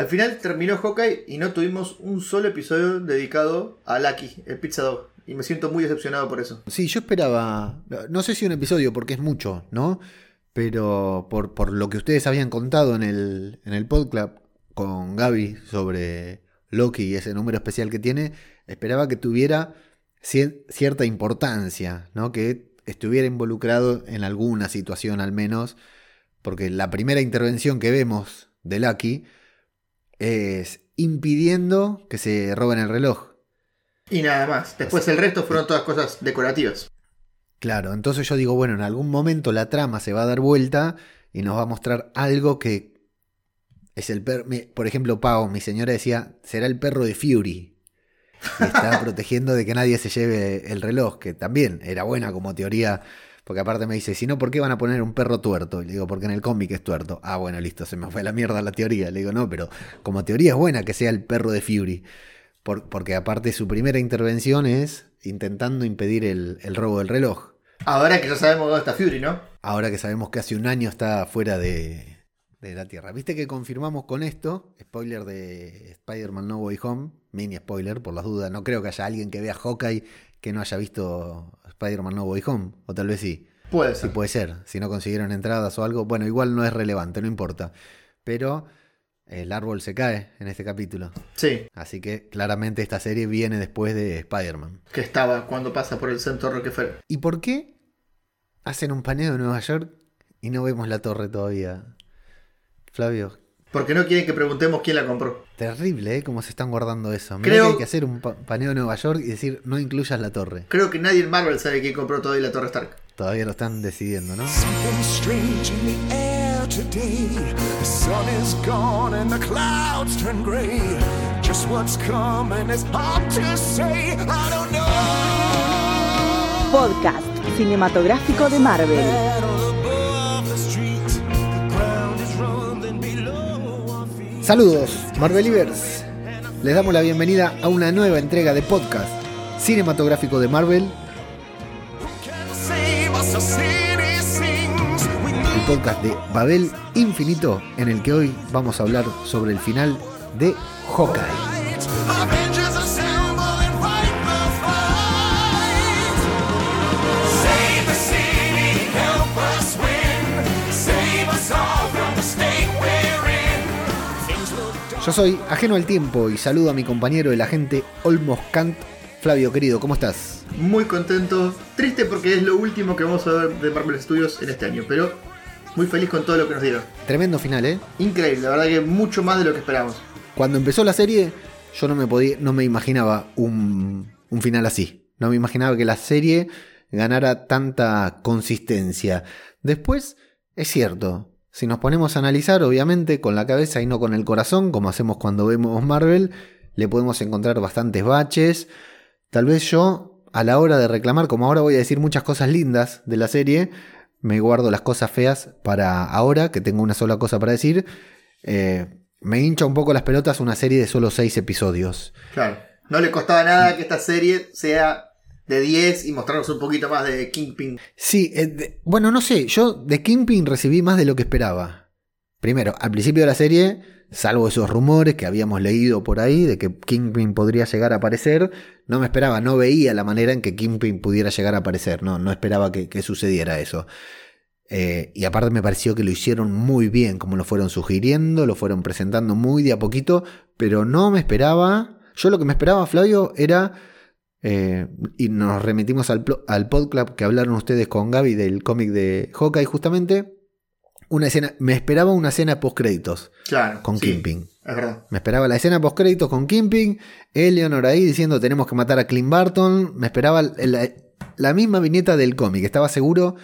Al final terminó Hawkeye y no tuvimos un solo episodio dedicado a Lucky, el Pizza Dog. Y me siento muy decepcionado por eso. Sí, yo esperaba, no sé si un episodio porque es mucho, ¿no? Pero por, por lo que ustedes habían contado en el, en el podcast con Gaby sobre Loki y ese número especial que tiene, esperaba que tuviera cierta importancia, ¿no? Que estuviera involucrado en alguna situación al menos, porque la primera intervención que vemos de Lucky es impidiendo que se roben el reloj. Y nada más. Después el resto fueron todas cosas decorativas. Claro, entonces yo digo, bueno, en algún momento la trama se va a dar vuelta y nos va a mostrar algo que es el perro. Por ejemplo, Pau, mi señora decía, será el perro de Fury. Y está protegiendo de que nadie se lleve el reloj, que también era buena como teoría. Porque aparte me dice, si no, ¿por qué van a poner un perro tuerto? Y le digo, porque en el cómic es tuerto. Ah, bueno, listo, se me fue la mierda la teoría. Le digo, no, pero como teoría es buena que sea el perro de Fury. porque aparte su primera intervención es intentando impedir el, el robo del reloj. Ahora que ya sabemos dónde está Fury, ¿no? Ahora que sabemos que hace un año está fuera de, de la Tierra. Viste que confirmamos con esto, spoiler de Spider-Man No Way Home, mini spoiler por las dudas, no creo que haya alguien que vea Hawkeye que no haya visto Spider-Man No Way Home, o tal vez sí. Puede ser. Sí, puede ser. Si no consiguieron entradas o algo, bueno, igual no es relevante, no importa. Pero el árbol se cae en este capítulo. Sí. Así que claramente esta serie viene después de Spider-Man. Que estaba cuando pasa por el centro Rockefeller. ¿Y por qué hacen un paneo en Nueva York y no vemos la torre todavía? Flavio. Porque no quieren que preguntemos quién la compró. Terrible, ¿eh? Cómo se están guardando eso. Creo... que hay que hacer un paneo en Nueva York y decir, no incluyas la torre. Creo que nadie en Marvel sabe quién compró todavía la torre Stark. Todavía lo están decidiendo, ¿no? Podcast cinematográfico de Marvel. Saludos, Marvelivers. Les damos la bienvenida a una nueva entrega de podcast cinematográfico de Marvel. El podcast de Babel Infinito, en el que hoy vamos a hablar sobre el final de Hawkeye. Yo soy ajeno al tiempo y saludo a mi compañero el agente Olmos Kant. Flavio, querido, ¿cómo estás? Muy contento, triste porque es lo último que vamos a ver de Marvel Studios en este año, pero muy feliz con todo lo que nos dieron. Tremendo final, ¿eh? Increíble, la verdad que mucho más de lo que esperamos. Cuando empezó la serie, yo no me podía, no me imaginaba un, un final así. No me imaginaba que la serie ganara tanta consistencia. Después, es cierto, si nos ponemos a analizar, obviamente, con la cabeza y no con el corazón, como hacemos cuando vemos Marvel, le podemos encontrar bastantes baches. Tal vez yo, a la hora de reclamar, como ahora voy a decir muchas cosas lindas de la serie, me guardo las cosas feas para ahora, que tengo una sola cosa para decir. Eh, me hincha un poco las pelotas una serie de solo seis episodios. Claro. No le costaba nada que esta serie sea de 10 y mostrarnos un poquito más de Kingpin. Sí, eh, bueno, no sé, yo de Kingpin recibí más de lo que esperaba. Primero, al principio de la serie, salvo esos rumores que habíamos leído por ahí de que Kingpin podría llegar a aparecer, no me esperaba, no veía la manera en que Kingpin pudiera llegar a aparecer, no, no esperaba que, sucediera eso. Eh, y aparte me pareció que lo hicieron muy bien, como lo fueron sugiriendo, lo fueron presentando muy de a poquito, pero no me esperaba, yo lo que me esperaba, Flavio, era eh, y nos remitimos al, al podclub que hablaron ustedes con Gaby del cómic de Hawkeye, justamente. Una escena, me esperaba una escena post créditos claro, con Kimping. Me esperaba la escena post créditos con Kimping, Eleanor ahí diciendo tenemos que matar a Clint Barton. Me esperaba la, misma viñeta del cómic. Estaba seguro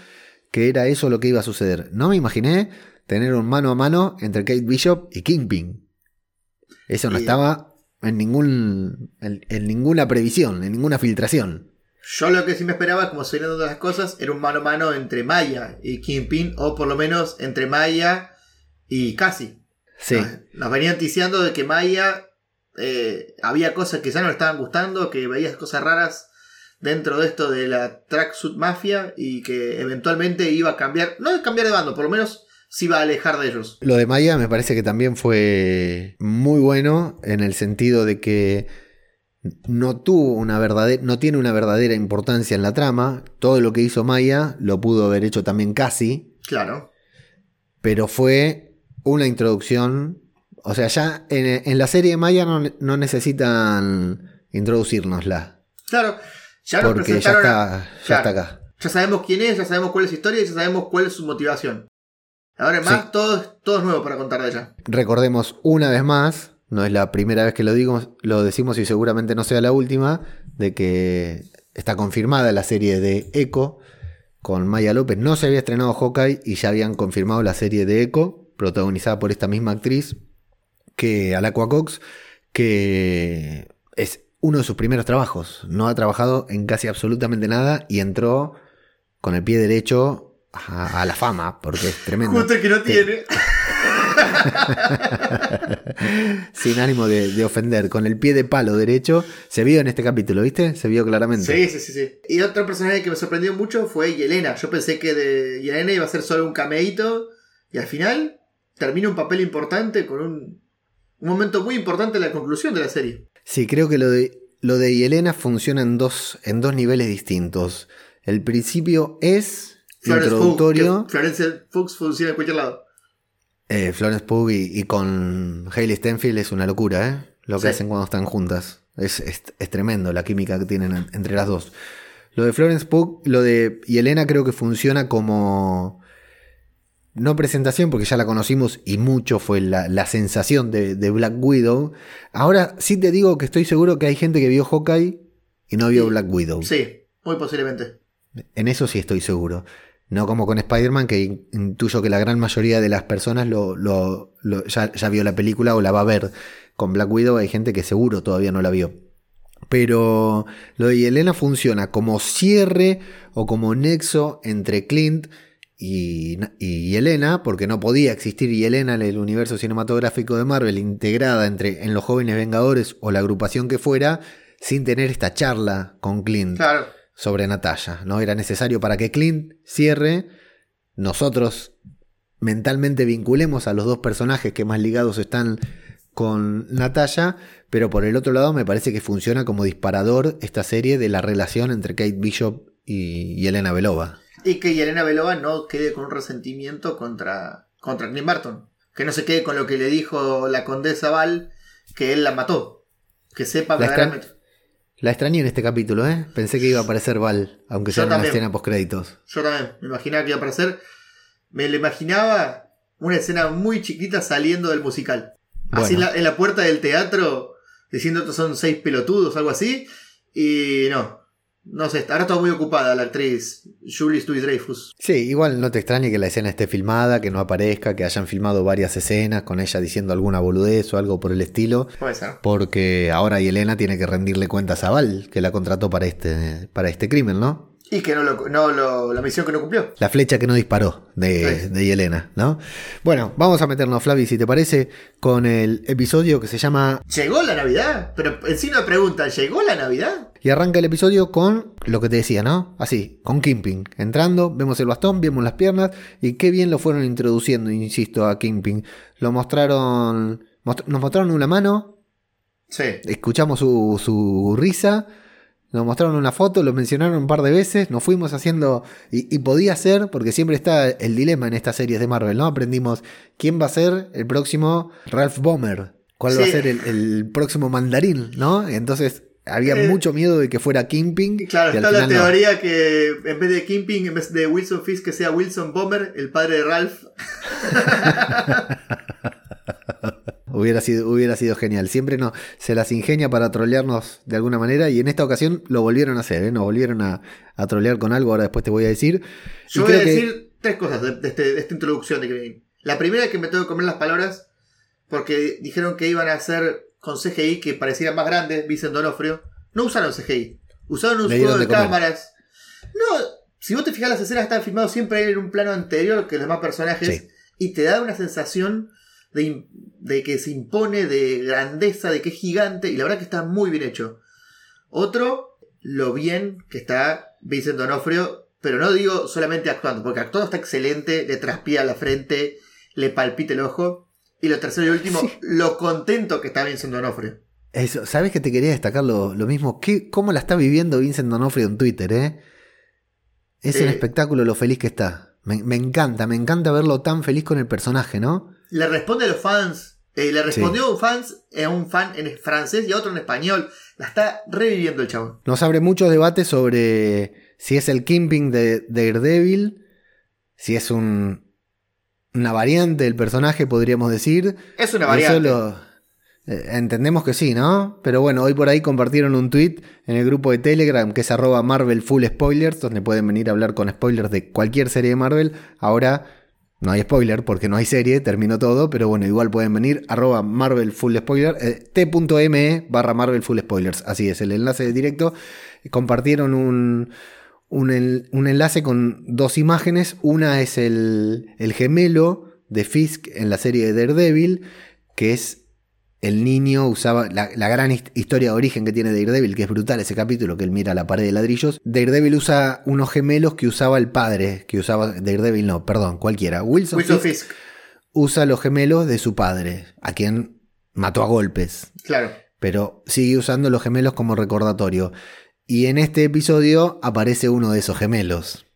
que era eso lo que iba a suceder. No me imaginé tener un mano a mano entre Kate Bishop y Kingpin. Eso no estaba en, ningún, en, ninguna previsión, en ninguna filtración. Yo lo que sí me esperaba, como se todas las cosas, era un mano a mano entre Maya y Kingpin, o por lo menos entre Maya y Casi. Sí. Nos, venían ticiando de que Maya eh, había cosas que ya no le estaban gustando, que veías cosas raras dentro de esto de la Tracksuit Mafia y que eventualmente iba a cambiar, no cambiar de bando, por lo menos se iba a alejar de ellos. Lo de Maya me parece que también fue muy bueno en el sentido de que no tuvo una verdadera, no tiene una verdadera importancia en la trama. Todo lo que hizo Maya lo pudo haber hecho también casi. Claro. Pero fue una introducción. O sea, ya en, en la serie de Maya no, no necesitan introducirnosla. Claro. Ya nos Porque ya presentaron a- está, ya Claro. está acá. Ya sabemos quién es, ya sabemos cuál es su historia y ya sabemos cuál es su motivación. Ahora más, Sí. todo, es- todo es nuevo para contar de ella. Recordemos una vez más, no es la primera vez que lo, digo, lo decimos y seguramente no sea la última, de que está confirmada la serie de Echo con Maya López. No se había estrenado Hawkeye y ya habían confirmado la serie de Echo, protagonizada por esta misma actriz, que Alacua Cox, que es uno de sus primeros trabajos. No ha trabajado en casi absolutamente nada y entró con el pie derecho a, a la fama, porque es tremendo. Justo que no tiene. Sin ánimo de, de ofender, con el pie de palo derecho, se vio en este capítulo, ¿viste? Se vio claramente. Sí, sí, sí, sí. Y otro personaje que me sorprendió mucho fue Yelena. Yo pensé que de Yelena iba a ser solo un cameíto. Y al final termina un papel importante con un, un momento muy importante en la conclusión de la serie. Sí, creo que lo de, lo de Yelena funciona en dos, en dos niveles distintos. El principio es Florence introductorio. Pugh, Florence Fuchs funciona en cualquier lado. Eh, Florence Pugh y, y con Hailey Stenfield es una locura, ¿eh? Lo que Sí. hacen cuando están juntas. Es, es- es tremendo la química que tienen en- entre las dos. Lo de Florence Pugh, lo de Yelena creo que funciona como... No presentación, porque ya la conocimos y mucho fue la, la sensación de, de Black Widow. Ahora sí te digo que estoy seguro que hay gente que vio Hawkeye y no vio Sí. Black Widow. Sí, muy posiblemente. En eso sí estoy seguro. No como con Spider-Man, que in- intuyo que la gran mayoría de las personas lo, ya, vio la película o la va a ver. Con Black Widow hay gente que seguro todavía no la vio. Pero lo de Yelena funciona como cierre o como nexo entre Clint y, y Yelena, porque no podía existir Yelena en el universo cinematográfico de Marvel integrada entre en los jóvenes Vengadores o la agrupación que fuera, sin tener esta charla con Clint Claro. Sobre Natalia. ¿no? Era necesario para que Clint cierre, nosotros mentalmente vinculemos a los dos personajes que más ligados están con Natalia, pero por el otro lado me parece que funciona como disparador esta serie de la relación entre Kate Bishop y, y Elena Belova. Y que Yelena Belova no quede con un resentimiento contra, contra Clint Barton. Que no se quede con lo que le dijo la condesa Val, que él la mató. Que sepa La verdaderamente. La extrañé en este capítulo, ¿eh? Pensé que iba a aparecer Val, aunque sea en una escena post créditos. Yo también me imaginaba que iba a aparecer. Me lo imaginaba una escena muy chiquita saliendo del musical. Así en la, en la puerta del teatro, diciendo que son seis pelotudos, algo así. Y no. No sé, ahora está muy ocupada la actriz Julie Louis Dreyfus. Sí, igual no te extrañe que la escena esté filmada, que no aparezca, que hayan filmado varias escenas con ella diciendo alguna boludez o algo por el estilo. Puede ser. Porque ahora Yelena tiene que rendirle cuentas a Val, que la contrató para este, para este crimen, ¿no? Y que no lo, no lo- la misión que no cumplió. La flecha que no disparó de, Sí. de Yelena, ¿no? Bueno, vamos a meternos, Flavi, si te parece, con el episodio que se llama... ¿Llegó la Navidad? Pero en sí me pregunta, ¿llegó la Navidad? Y arranca el episodio con lo que te decía, ¿no? Así, con Kimping. Entrando, vemos el bastón, vemos las piernas y qué bien lo fueron introduciendo, insisto, a Kimping. Lo mostraron... most- nos mostraron una mano, Sí. escuchamos su, su risa, nos mostraron una foto, lo mencionaron un par de veces, nos fuimos haciendo, y, y podía ser, porque siempre está el dilema en estas series de Marvel, ¿no? Aprendimos quién va a ser el próximo Ralph Bomber, cuál va a ser el, el próximo mandarín, ¿no? Entonces había Eh, mucho miedo de que fuera Kingpin. Y Claro, está la no. teoría que en vez de Kimping, en vez de Wilson Fisk, que sea Wilson Bomber, el padre de Ralph. Hubiera sido, hubiera sido genial. Siempre no, se las ingenia para trolearnos de alguna manera y en esta ocasión lo volvieron a hacer, ¿eh? nos volvieron a, a trolear con algo, ahora después te voy a decir. Yo Y voy a que- decir tres cosas de, de este- de esta introducción de Kevin. La primera es que me tengo que comer las palabras porque dijeron que iban a hacer con CGI que parecieran más grandes, Vicent Donofrio. No usaron CGI, usaron un juego de, cámaras. No, si vos te fijas, las escenas están filmadas siempre en un plano anterior que los demás personajes Sí. y te da una sensación de, que se impone, de grandeza, de que es gigante y la verdad que está muy bien hecho. Otro, lo bien que está Vincent Donofrio pero no digo solamente actuando, porque actuando está excelente, le transpira la frente, le palpita el ojo. Y lo tercero y último, lo contento que está Vincent Donofrio. Eso, ¿sabes que te quería destacar lo, mismo? ¿Qué, ¿Cómo la está viviendo Vincent Donofrio en Twitter, eh? Es un espectáculo lo feliz que está. Me, encanta, me encanta verlo tan feliz con el personaje, ¿no? Le responde a los fans. Eh, le respondió a un, fans, a un fan en francés y a otro en español. La está reviviendo el chabón. Nos abre muchos debates sobre si es el Kimping de, de Daredevil, si es un, una variante del personaje, podríamos decir. Es una variante. Eh, entendemos que sí, ¿no? Pero bueno, hoy por ahí compartieron un tweet en el grupo de Telegram que es arroba Marvel Full Spoilers, donde pueden venir a hablar con spoilers de cualquier serie de Marvel. Ahora no hay spoiler porque no hay serie, terminó todo, pero bueno, igual pueden venir arroba Marvel Full Spoilers, eh, t.me barra Marvel Full Spoilers. Así es, el enlace directo. Compartieron un, un, enlace con dos imágenes. Una es el, el gemelo de Fisk en la serie de Daredevil, que es el niño usaba la, gran historia de origen que tiene Daredevil, que es brutal ese capítulo, que él mira la pared de ladrillos. Daredevil usa unos gemelos que usaba el padre, que usaba Daredevil, no, perdón, cualquiera. Wilson, Fisk, usa los gemelos de su padre, a quien mató a golpes. Claro. Pero sigue usando los gemelos como recordatorio. Y en este episodio aparece uno de esos gemelos.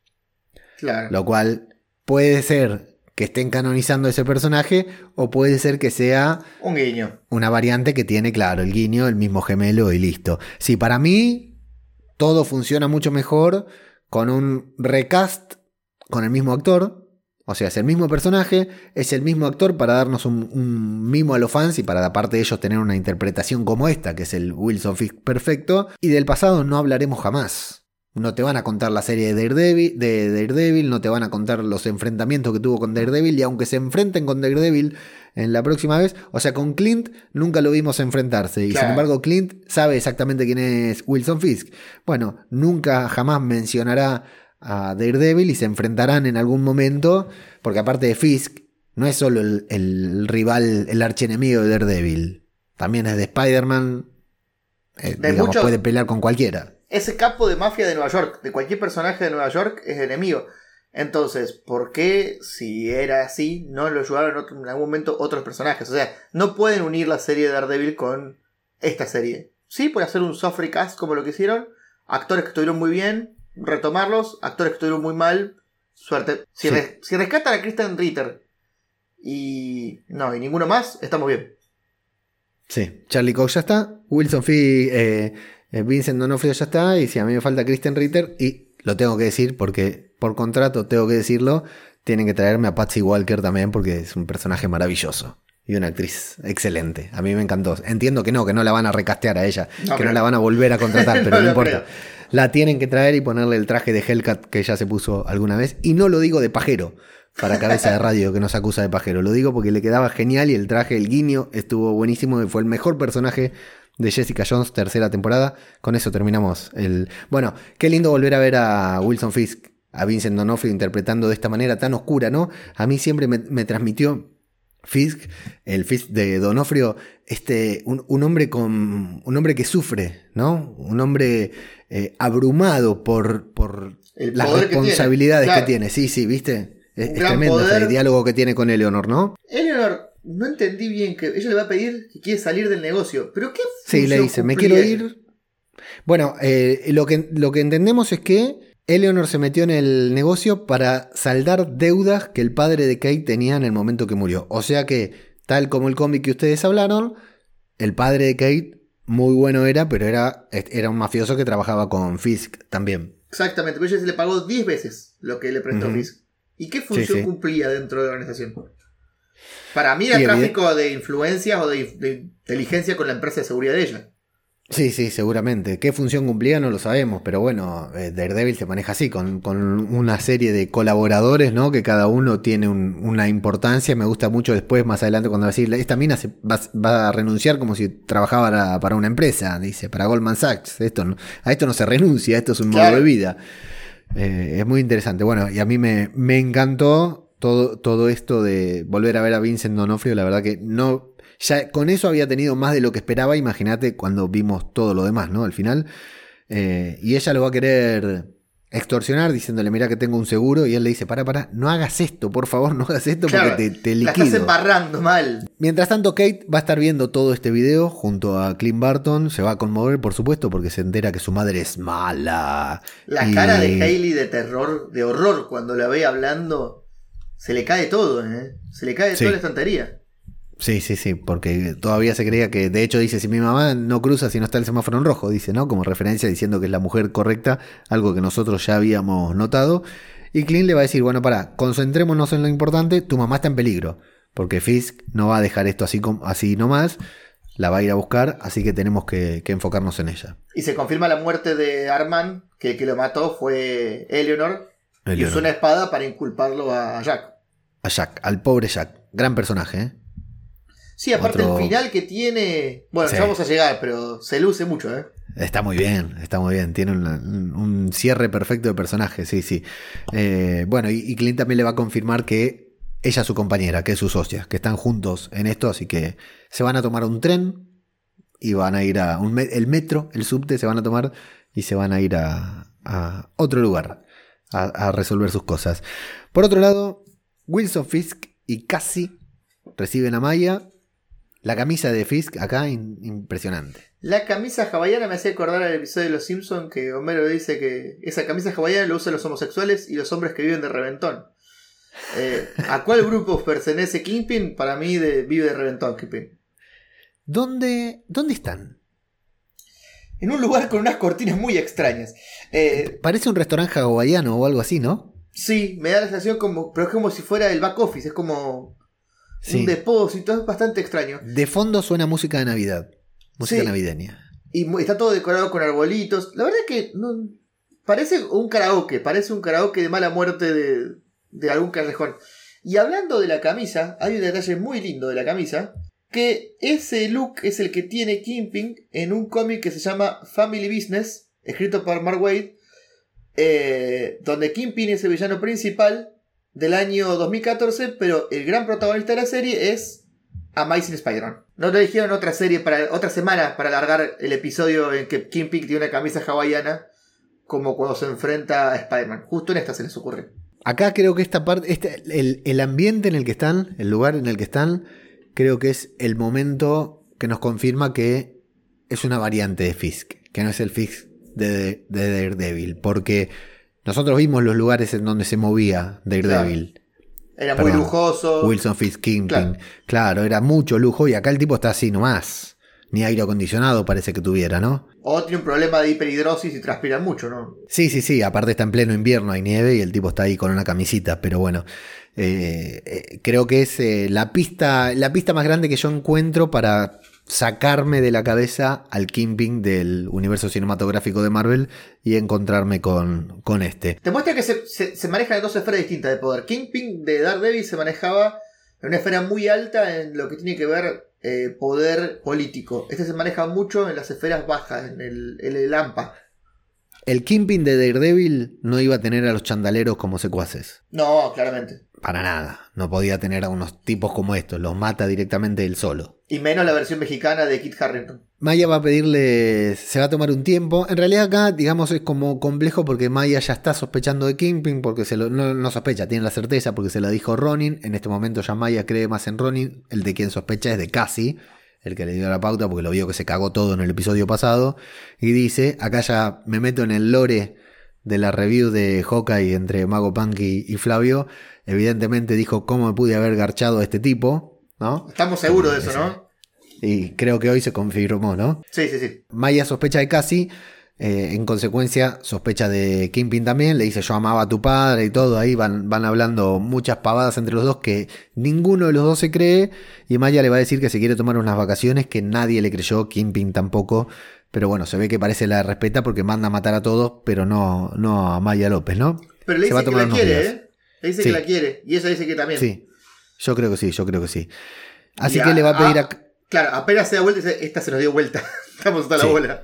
Claro. Lo cual puede ser que estén canonizando ese personaje o puede ser que sea un guiño. Una variante que tiene, claro, el guiño, el mismo gemelo y listo. Sí, para mí todo funciona mucho mejor con un recast con el mismo actor. O sea, es el mismo personaje, es el mismo actor para darnos un, mimo a los fans y para aparte de ellos tener una interpretación como esta, que es el Wilson Fisk perfecto. Y del pasado no hablaremos jamás. No te van a contar la serie de Daredevil, de Daredevil, no te van a contar los enfrentamientos que tuvo con Daredevil y aunque se enfrenten con Daredevil en la próxima vez, o sea, con Clint nunca lo vimos enfrentarse y sin embargo Clint sabe exactamente quién es Wilson Fisk. Bueno, nunca jamás mencionará a Daredevil y se enfrentarán en algún momento, porque aparte de Fisk, no es solo el, rival, el archienemigo de Daredevil, también es de Spider-Man, eh, digamos, puede pelear con cualquiera. Ese capo de mafia de Nueva York, de cualquier personaje de Nueva York, es enemigo. Entonces, ¿por qué, si era así, no lo ayudaron en, algún momento otros personajes? O sea, no pueden unir la serie de Daredevil con esta serie. Sí, puede hacer un soft recast como lo que hicieron. Actores que estuvieron muy bien, retomarlos. Actores que estuvieron muy mal, suerte. Si, rescatan a Kristen Ritter y. No, y ninguno más, estamos bien. Sí, Charlie Cox ya está. Wilson Fee, eh, Vincent Donofrio ya está. Y si a mí me falta Kristen Ritter, y lo tengo que decir porque por contrato tengo que decirlo, tienen que traerme a Patsy Walker también porque es un personaje maravilloso. Y una actriz excelente. A mí me encantó. Entiendo que no, que no la van a recastear a ella, que no la van a volver a contratar, pero no, importa la tienen que traer y ponerle el traje de Hellcat que ya se puso alguna vez. Y no lo digo de pajero, para cabeza de radio que nos acusa de pajero. Lo digo porque le quedaba genial y el traje, el guiño, estuvo buenísimo y fue el mejor personaje de Jessica Jones, tercera temporada. Con eso terminamos el. Bueno, qué lindo volver a ver a Wilson Fisk, a Vincent D'Onofrio interpretando de esta manera tan oscura, ¿no? A mí siempre me, transmitió Fisk, el Fisk de Donofrio, este, un, hombre con. un hombre que sufre, ¿no? Un hombre eh, abrumado por, por las responsabilidades que tiene. Sí, sí, ¿viste? Es, tremendo el diálogo que tiene con Eleonor, ¿no? Eleonor, no entendí bien que ella le va a pedir que quiere salir del negocio. ¿Pero qué Sí, le dice, me quiero ir. Bueno, eh, lo, que, lo que entendemos es que Eleonor se metió en el negocio para saldar deudas que el padre de Kate tenía en el momento que murió. O sea que, tal como el cómic que ustedes hablaron, el padre de Kate muy bueno era, pero era, era un mafioso que trabajaba con Fisk también. Exactamente, pero ella se le pagó 10 veces lo que le prestó Fisk. ¿Y qué función cumplía dentro de la organización? Para mí era tráfico de influencias o de, inteligencia con la empresa de seguridad de ella. Sí, sí, seguramente. ¿Qué función cumplía? No lo sabemos, pero bueno, eh, Daredevil se maneja así, con, una serie de colaboradores, ¿no? Que cada uno tiene una importancia. Me gusta mucho después, más adelante, cuando va a decir, esta mina se va, a renunciar como si trabajara para, una empresa, dice, para Goldman Sachs. Esto a esto no se renuncia, esto es un modo de vida. Eh, es muy interesante. Bueno, y a mí me, me encantó todo, todo esto de volver a ver a Vincent Donofrio. La verdad que no ya con eso había tenido más de lo que esperaba, imagínate cuando vimos todo lo demás, ¿no? Al final. Eh, y ella lo va a querer extorsionar diciéndole, mira que tengo un seguro, y él le dice, para, para, no hagas esto, por favor, no hagas esto Claro, porque te, te La estás liquido. embarrando mal. Mientras tanto, Kate va a estar viendo todo este video junto a Clint Barton, se va a conmover, por supuesto, porque se entera que su madre es mala. La Y- cara de Hailey de terror, de horror, cuando la ve hablando, se le cae todo, ¿eh? Se le cae Sí. toda la estantería. Sí, sí, sí, porque todavía se creía que, de hecho dice, si mi mamá no cruza si no está el semáforo en rojo, dice, ¿no? Como referencia diciendo que es la mujer correcta, algo que nosotros ya habíamos notado. Y Clint le va a decir, bueno, para, concentrémonos en lo importante, tu mamá está en peligro, porque Fisk no va a dejar esto así, así nomás, la va a ir a buscar, así que tenemos que, que enfocarnos en ella. Y se confirma la muerte de Arman, que el que lo mató fue Eleanor, y usó una espada para inculparlo a Jack. A Jack, al pobre Jack, gran personaje, ¿eh? Sí, aparte Otro- el final que tiene. Bueno, Sí. ya vamos a llegar, pero se luce mucho, ¿eh? Está muy bien, está muy bien. Tiene un, un cierre perfecto de personaje, sí, sí. Eh, bueno, y, y Clint también le va a confirmar que ella es su compañera, que es su socia, que están juntos en esto, así que se van a tomar un tren y van a ir a un el metro, el subte, se van a tomar y se van a ir a, a otro lugar a, a resolver sus cosas. Por otro lado, Wilson Fisk y Cassie reciben a Maya. La camisa de Fisk acá, in- impresionante. La camisa hawaiana me hacía acordar al episodio de Los Simpsons que Homero dice que esa camisa hawaiana lo usan los homosexuales y los hombres que viven de reventón. Eh, ¿A cuál grupo pertenece Kingpin? Para mí de, vive de reventón Kingpin. ¿Dónde, ¿Dónde están? En un lugar con unas cortinas muy extrañas. Eh, Parece un restaurante hawaiano o algo así, ¿no? sí, me da la sensación como. Pero es como si fuera el back office, es como Sí. un depósito, es bastante extraño. De fondo suena música de Navidad. Música Sí. navideña. Y está todo decorado con arbolitos. La verdad es que no, parece un karaoke, parece un karaoke de mala muerte de, de algún callejón. Y hablando de la camisa, hay un detalle muy lindo de la camisa, que ese look es el que tiene Kingpin en un cómic que se llama Family Business, escrito por Mark Waid, eh, donde Kingpin es el villano principal del año 2014, pero el gran protagonista de la serie es Amazing Spider-Man. No le eligieron otra serie para otra semana para alargar el episodio en que Kingpin tiene una camisa hawaiana como cuando se enfrenta a Spider-Man. Justo en esta se les ocurre. Acá creo que esta parte, este, el, el ambiente en el que están, el lugar en el que están, creo que es el momento que nos confirma que es una variante de Fisk, que no es el Fisk de, de Daredevil, porque nosotros vimos los lugares en donde se movía Daredevil. Era muy lujoso. Wilson Fisk Kingpin. Claro. Claro. era mucho lujo y acá el tipo está así nomás. Ni aire acondicionado parece que tuviera, ¿no? O tiene un problema de hiperhidrosis y transpira mucho, ¿no? Sí, sí, sí, aparte está en pleno invierno, hay nieve y el tipo está ahí con una camisita, pero bueno, eh, eh, creo que es eh, la, pista, la pista más grande que yo encuentro para sacarme de la cabeza al Kingpin del universo cinematográfico de Marvel y encontrarme con, con este. Te muestra que se, se, se manejan dos esferas distintas de poder. Kingpin de Daredevil se manejaba en una esfera muy alta en lo que tiene que ver eh, poder político. Este se maneja mucho en las esferas bajas, en el, en el AMPA. El Kingpin de Daredevil no iba a tener a los chandaleros como secuaces. No, claramente. Para nada. No podía tener a unos tipos como estos. Los mata directamente él solo. Y menos la versión mexicana de Kit Harrington. Maya va a pedirle, se va a tomar un tiempo. En realidad acá, digamos, es como complejo porque Maya ya está sospechando de Kingpin, porque se lo, no, no sospecha, tiene la certeza porque se la dijo Ronin. En este momento ya Maya cree más en Ronin. El de quien sospecha es de Cassie, el que le dio la pauta porque lo vio que se cagó todo en el episodio pasado. Y dice, acá ya me meto en el lore de la review de Hawkeye entre Mago Punk y, y Flavio. Evidentemente dijo cómo me pude haber garchado a este tipo, ¿no? Estamos seguros de eso, ¿no? Y creo que hoy se confirmó, ¿no? Sí, sí, sí. Maya sospecha de Cassie, eh, en consecuencia sospecha de Kingpin también, le dice yo amaba a tu padre y todo, ahí van, van hablando muchas pavadas entre los dos que ninguno de los dos se cree y Maya le va a decir que se quiere tomar unas vacaciones que nadie le creyó, Kingpin tampoco, pero bueno, se ve que parece la respeta porque manda a matar a todos, pero no, no a Maya López, ¿no? Pero le Se va dice a que la quiere, días. ¿eh? Le dice Sí. que la quiere. Y ella dice que también. Sí, yo creo que sí, yo creo que sí. Así Y que le va a pedir a... Claro, apenas se da vuelta y dice, esta se nos dio vuelta. Estamos hasta la Sí. bola.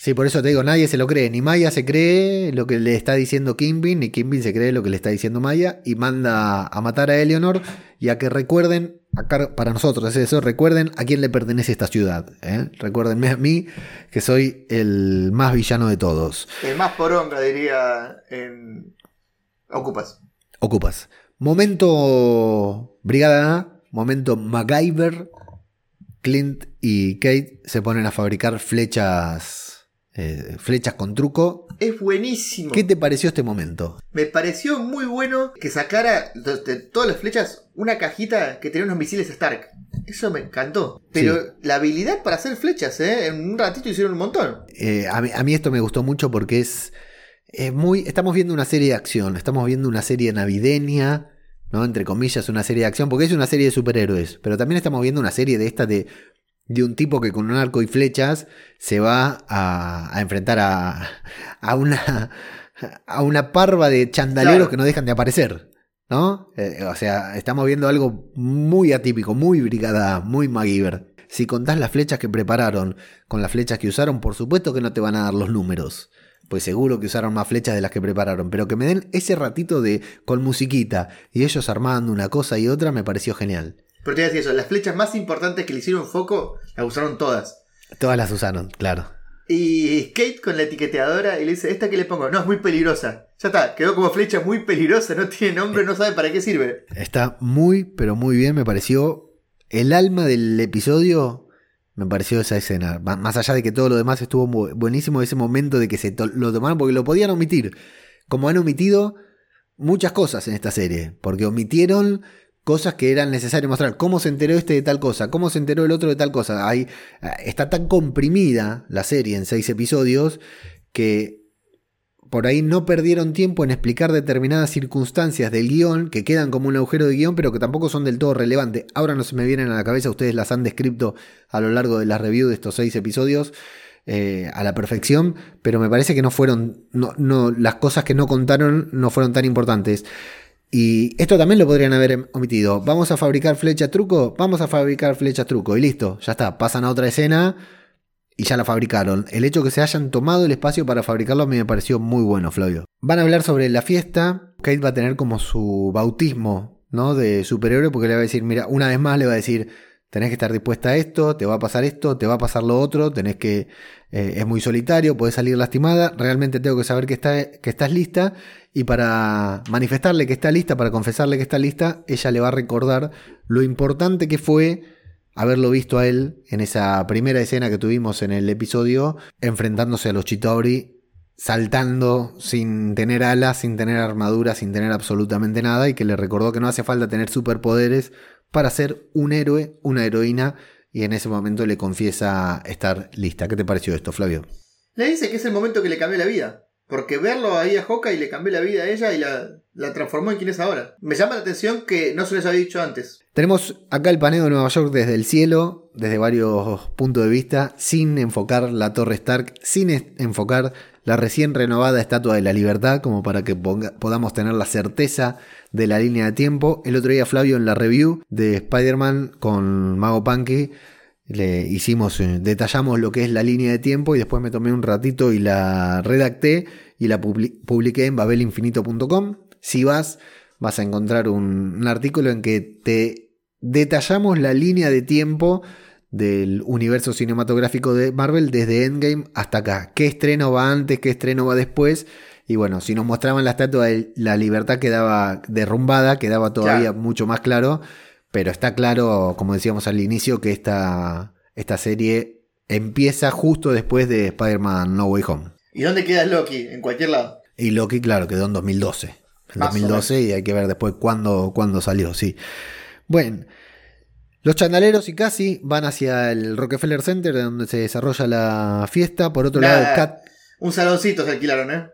Sí, por eso te digo, nadie se lo cree. Ni Maya se cree lo que le está diciendo Kimpin, ni Kimpin se cree lo que le está diciendo Maya. Y manda a matar a Eleanor y a que recuerden acá para nosotros es eso. Recuerden a quién le pertenece esta ciudad. ¿eh? Recuérdenme a mí, que soy el más villano de todos. El más poronga, diría en Ocupas. Ocupas. Momento Brigada A, momento MacGyver. Clint y Kate se ponen a fabricar flechas, eh, flechas con truco. Es buenísimo. ¿Qué te pareció este momento? Me pareció muy bueno que sacara de todas las flechas una cajita que tenía unos misiles Stark. Eso me encantó. Pero Sí. la habilidad para hacer flechas, ¿eh? En un ratito hicieron un montón. Eh, a, mí, a mí esto me gustó mucho porque es, es muy. Estamos viendo una serie de acción, estamos viendo una serie navideña, ¿no? Entre comillas, una serie de acción, porque es una serie de superhéroes. Pero también estamos viendo una serie de esta de, de un tipo que con un arco y flechas se va a, a enfrentar a, a una. a una parva de chandaleros Claro. que no dejan de aparecer. ¿No? Eh, o sea, estamos viendo algo muy atípico, muy brigada, muy MacGyver. Si contás las flechas que prepararon con las flechas que usaron, por supuesto que no te van a dar los números. Pues seguro que usaron más flechas de las que prepararon. Pero que me den ese ratito de con musiquita y ellos armando una cosa y otra me pareció genial. Pero te voy a decir eso, las flechas más importantes que le hicieron foco, las usaron todas. Todas las usaron, claro. Y Kate con la etiqueteadora y le dice, ¿esta que le pongo? No, es muy peligrosa. Ya está, quedó como flecha muy peligrosa, no tiene nombre, no sabe para qué sirve. Está muy, pero muy bien. Me pareció el alma del episodio. Me pareció esa escena. Más allá de que todo lo demás estuvo bu- buenísimo, ese momento de que se to- lo tomaron porque lo podían omitir. Como han omitido muchas cosas en esta serie. Porque omitieron cosas que eran necesarias mostrar. ¿Cómo se enteró este de tal cosa? ¿Cómo se enteró el otro de tal cosa? Hay, eh, está tan comprimida la serie en seis episodios que por ahí no perdieron tiempo en explicar determinadas circunstancias del guion que quedan como un agujero de guion, pero que tampoco son del todo relevantes. Ahora no se me vienen a la cabeza, ustedes las han descrito a lo largo de la review de estos seis episodios eh, a la perfección, pero me parece que no fueron, no, no, las cosas que no contaron no fueron tan importantes. Y esto también lo podrían haber omitido. Vamos a fabricar flecha truco, vamos a fabricar flecha truco y listo, ya está, pasan a otra escena y ya la fabricaron. El hecho que se hayan tomado el espacio para fabricarlo a mí me pareció muy bueno, Flavio. Van a hablar sobre la fiesta. Kate va a tener como su bautismo, ¿no? De superhéroe, porque le va a decir, mira, una vez más le va a decir, tenés que estar dispuesta a esto, te va a pasar esto, te va a pasar lo otro, tenés que, eh, es muy solitario, podés salir lastimada, realmente tengo que saber que, está, que estás lista. Y para manifestarle que está lista, para confesarle que está lista, ella le va a recordar lo importante que fue haberlo visto a él en esa primera escena que tuvimos en el episodio, enfrentándose a los Chitauri, saltando sin tener alas, sin tener armadura, sin tener absolutamente nada, y que le recordó que no hace falta tener superpoderes para ser un héroe, una heroína, y en ese momento le confiesa estar lista. ¿Qué te pareció esto, Flavio? Le dice que es el momento que le cambió la vida. Porque verlo ahí a Hawkeye le cambió la vida a ella y la, la transformó en quien es ahora. Me llama la atención que no se les había dicho antes. Tenemos acá el paneo de Nueva York desde el cielo, desde varios puntos de vista, sin enfocar la Torre Stark, sin enfocar la recién renovada Estatua de la Libertad, como para que podamos tener la certeza de la línea de tiempo. El otro día Flavio en la review de Spider-Man con Mago Punky le hicimos, eh, detallamos lo que es la línea de tiempo y después me tomé un ratito y la redacté y la publi- publiqué en babelinfinito.com. Si vas, vas a encontrar un, un artículo en que te detallamos la línea de tiempo del universo cinematográfico de Marvel desde Endgame hasta acá. ¿Qué estreno va antes? ¿Qué estreno va después? Y bueno, si nos mostraban la estatua de la libertad quedaba derrumbada, quedaba todavía mucho más claro. Pero está claro, como decíamos al inicio, que esta, esta serie empieza justo después de Spider-Man No Way Home. ¿Y dónde queda Loki? En cualquier lado. Y Loki, claro, quedó en 2012. En Más o 2012 y hay que ver después cuándo, cuándo salió, sí. Bueno, los chandaleros y casi van hacia el Rockefeller Center, donde se desarrolla la fiesta. Por otro lado, Kat Un saloncito se alquilaron, ¿eh?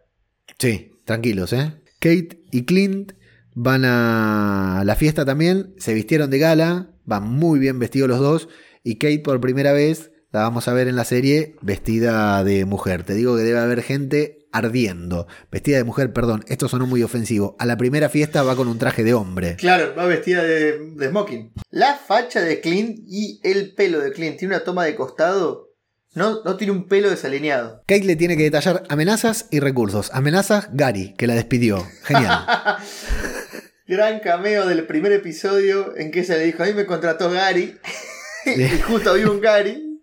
Sí, tranquilos, ¿eh? Kate y Clint van a la fiesta también, se vistieron de gala, van muy bien vestidos los dos, y Kate por primera vez la vamos a ver en la serie vestida de mujer. Te digo que debe haber gente ardiendo. Vestida de mujer, perdón, esto sonó muy ofensivo. A la primera fiesta va con un traje de hombre. Claro, va vestida de, de smoking. La facha de Clint y el pelo de Clint tiene una toma de costado. No, no tiene un pelo desalineado. Kate le tiene que detallar amenazas y recursos. Amenazas, Gary, que la despidió. Genial. Gran cameo del primer episodio en que ella le dijo, a mí me contrató Gary. y justo había un Gary.